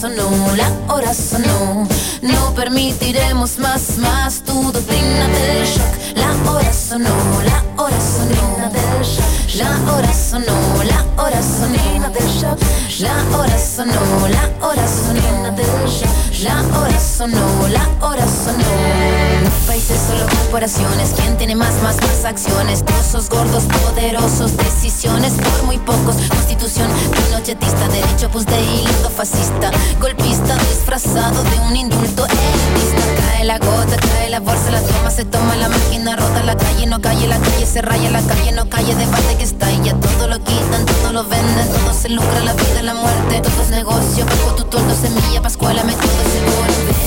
sonó, la hora sonó. No permitiremos más, más tu doctrina del shock. La hora sonó, la hora sonó. La hora sonó, la hora shock. La hora sonó, la hora shock. La hora sonó, la hora sonó. Países, solo corporaciones. ¿Quién tiene más, más, más acciones? Trozos gordos, poderosos, decisiones por muy pocos. Constitución pinochetista, derecho pues de hilo fascista. Golpista disfrazado de un indulto elitista. Cae la gota, cae la bolsa, la toma, se toma la máquina rota. La calle no calle, la calle se raya, la calle no calle, debate que está y ya todo lo quitan, todo lo venden, todo se lucra, la vida, la muerte, todo es negocio, bajo tu toldo, semilla, pascuala, método seguro.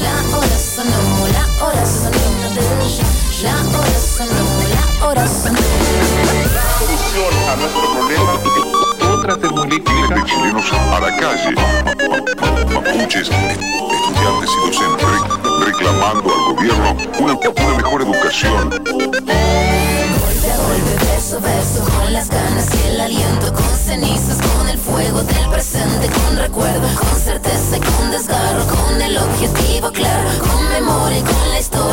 La hora sonó, la hora sonó. La hora sonó, la hora sonó. La solución a nuestro problema otra termolítica de chilenos a la calle. Mapuches, estudiantes y docentes reclamando al gobierno una, una mejor educación. Golpe a golpe, verso verso, con las ganas y el aliento, con cenizas, con el fuego presente, con recuerdo, con certeza y con desgarro, con el objetivo claro, con memoria y con la historia,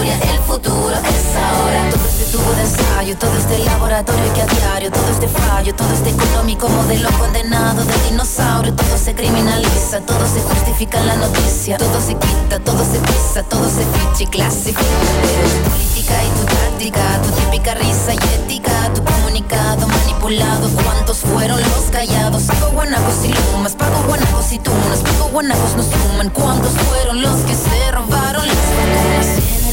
todo este fallo, todo este económico modelo condenado de dinosaurio, todo se criminaliza, todo se justifica en la noticia, todo se quita, todo se pisa, todo se ficha y tu política y tu táctica, tu típica risa y ética, tu comunicado manipulado, ¿cuántos fueron los callados? Pago guanacos y lumas, pago guanacos y tunas, pago guanacos no suman, ¿cuántos fueron los que se robaron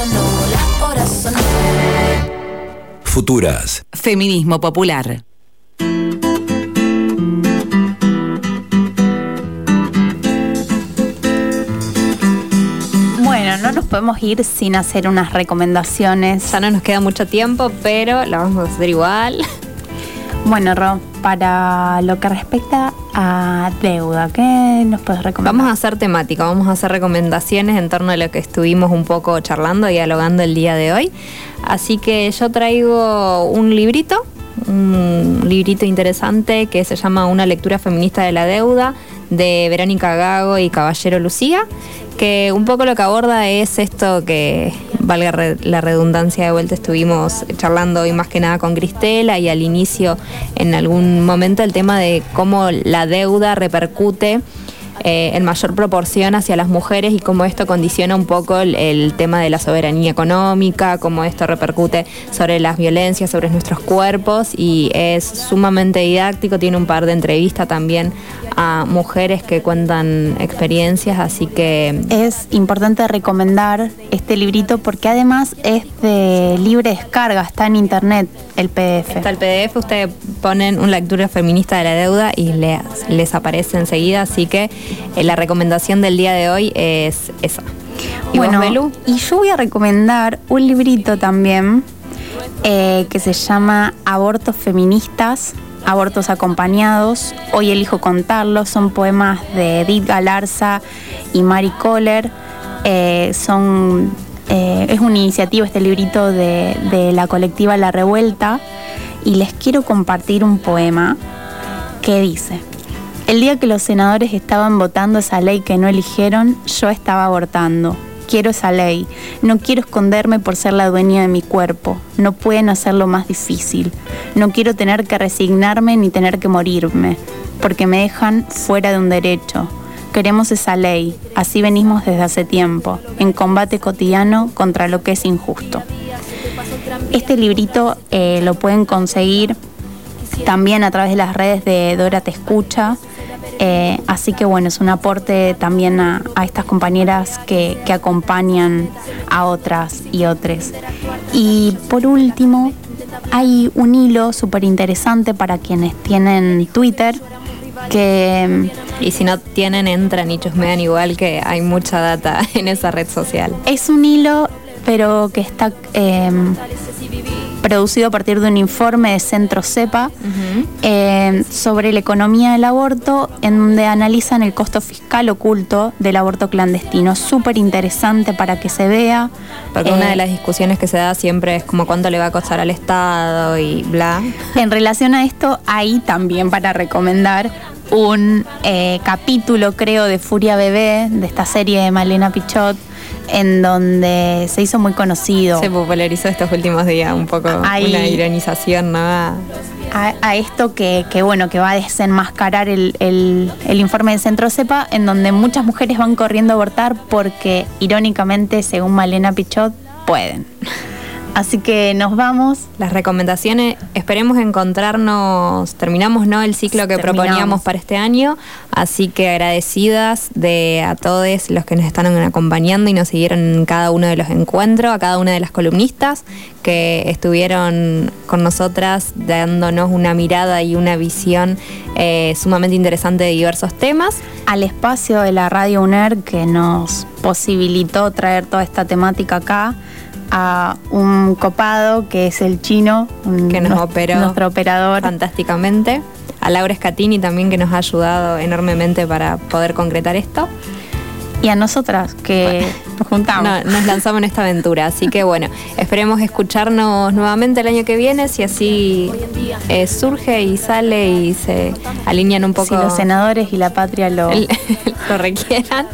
sonó, la hora sonó. Futuras. Feminismo popular. Bueno, no nos podemos ir sin hacer unas recomendaciones. Ya no nos queda mucho tiempo, pero la vamos a hacer igual. Bueno, Ro, para lo que respecta a deuda, ¿qué nos puedes recomendar? Vamos a hacer temática, vamos a hacer recomendaciones en torno a lo que estuvimos un poco charlando dialogando el día de hoy. Así que yo traigo un librito, un librito interesante que se llama Una lectura feminista de la deuda de Verónica Gago y Caballero Lucía, que un poco lo que aborda es esto que, valga la redundancia de vuelta, estuvimos charlando hoy más que nada con Cristela y al inicio en algún momento el tema de cómo la deuda repercute eh, en mayor proporción hacia las mujeres y cómo esto condiciona un poco el, tema de la soberanía económica, cómo esto repercute sobre las violencias, sobre nuestros cuerpos y es sumamente didáctico, tiene un par de entrevistas también a mujeres que cuentan experiencias, así que... Es importante recomendar este librito porque además es de libre descarga, está en internet el PDF. Está el PDF, ustedes ponen una lectura feminista de la deuda y les, les aparece enseguida, así que eh, la recomendación del día de hoy es esa. ¿Y bueno, y yo voy a recomendar un librito también eh, que se llama Abortos Feministas, Abortos Acompañados. Hoy elijo contarlos, son poemas de Edith Galarza y Mari Kohler. Eh, son, es una iniciativa, este librito de, de la colectiva La Revuelta. Y les quiero compartir un poema que dice. El día que los senadores estaban votando esa ley que no eligieron, yo estaba abortando. Quiero esa ley. No quiero esconderme por ser la dueña de mi cuerpo. No pueden hacerlo más difícil. No quiero tener que resignarme ni tener que morirme, porque me dejan fuera de un derecho. Queremos esa ley. Así venimos desde hace tiempo, en combate cotidiano contra lo que es injusto. Este librito eh, lo pueden conseguir también a través de las redes de Dora Te Escucha eh, así que bueno, es un aporte también a, estas compañeras que, acompañan a otras y otros. Y por último, hay un hilo súper interesante para quienes tienen Twitter. Que, y si no tienen, entran y chusmean igual que hay mucha data en esa red social. Es un hilo, pero que está eh, producido a partir de un informe de Centro CEPA eh, sobre la economía del aborto, en donde analizan el costo fiscal oculto del aborto clandestino. Súper interesante para que se vea. Porque una de eh, las discusiones que se da siempre es como cuánto le va a costar al Estado y bla. En relación a esto, hay también para recomendar un eh, capítulo, creo, de Furia Bebé, de esta serie de Malena Pichot, en donde se hizo muy conocido. Se popularizó estos últimos días un poco una ironización, ¿no? A, esto que, bueno, que va a desenmascarar el, el, informe del Centro CEPA, en donde muchas mujeres van corriendo a abortar porque, irónicamente, según Malena Pichot, pueden. Así que nos vamos. Las recomendaciones, esperemos encontrarnos, terminamos ¿no? el ciclo que proponíamos para este año, así que agradecidas de a todos los que nos están acompañando y nos siguieron en cada uno de los encuentros, a cada una de las columnistas que estuvieron con nosotras dándonos una mirada y una visión eh, sumamente interesante de diversos temas. Al espacio de la Radio UNER que nos posibilitó traer toda esta temática acá a un copado que es el chino, que nos operó nuestro operador fantásticamente, a Laura Scatini también que nos ha ayudado enormemente para poder concretar esto. Y a nosotras que nos juntamos. nos lanzamos en esta aventura. Así que bueno, esperemos escucharnos nuevamente el año que viene, si así eh, surge y sale y se alinean un poco. Si los senadores y la patria lo, lo requieran.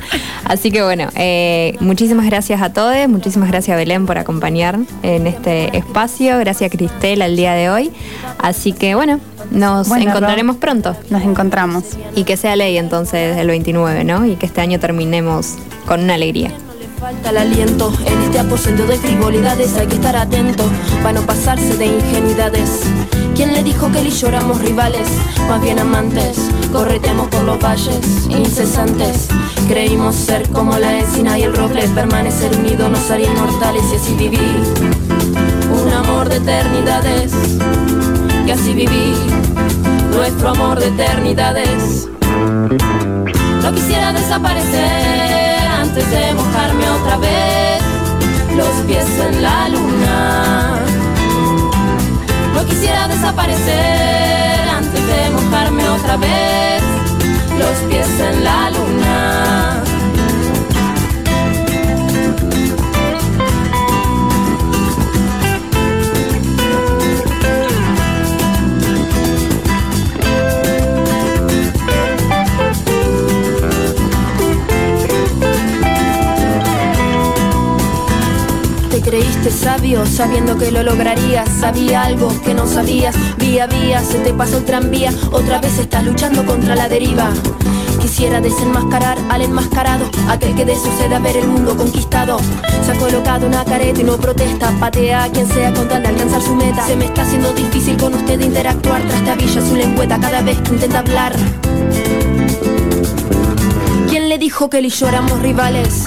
Así que bueno, eh, muchísimas gracias a todos, muchísimas gracias Belén por acompañar en este espacio, gracias Cristel al día de hoy. Así que bueno, nos encontraremos pronto. Nos encontramos. Y que sea ley entonces el 29, ¿no? Y que este año terminemos con una alegría. Falta el aliento en este aposento de frivolidades, hay que estar atento para no pasarse de ingenuidades. ¿Quién le dijo que él y yo éramos rivales? Más bien amantes, correteamos por los valles incesantes. Creímos ser como la encina y el roble, permanecer unidos nos haría inmortales y así vivir un amor de eternidades. Y así vivir nuestro amor de eternidades. No quisiera desaparecer antes de mojarme otra vez los pies en la luna. No quisiera desaparecer antes de mojarme otra vez los pies en la luna. Sabio sabiendo que lo lograrías. Sabía algo que no sabías. Vía vía se te pasó el tranvía. Otra vez estás luchando contra la deriva. Quisiera desenmascarar al enmascarado, aquel que de sucede ver el mundo conquistado. Se ha colocado una careta y no protesta, patea a quien sea con tal de alcanzar su meta. Se me está haciendo difícil con usted interactuar, trastabilla su lengüeta cada vez que intenta hablar. ¿Quién le dijo que él y yo éramos rivales?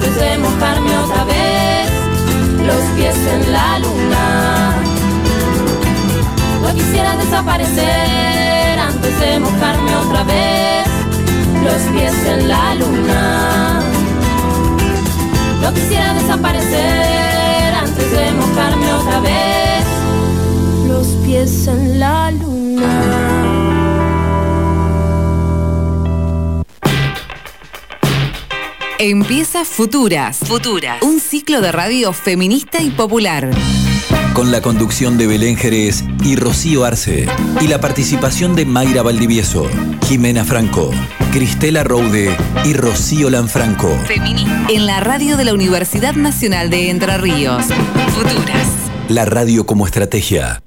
antes de mojarme otra vez los pies en la luna. No quisiera desaparecer antes de mojarme otra vez los pies en la luna. No quisiera desaparecer antes de mojarme otra vez los pies en la luna. Empieza Futuras. Futuras. Un ciclo de radio feminista y popular. Con la conducción de Belén Jerez y Rocío Arce. Y la participación de Mayra Valdivieso, Jimena Franco, Cristela Roude y Rocío Lanfranco. Feminismo. En la radio de la Universidad Nacional de Entre Ríos. Futuras. La radio como estrategia.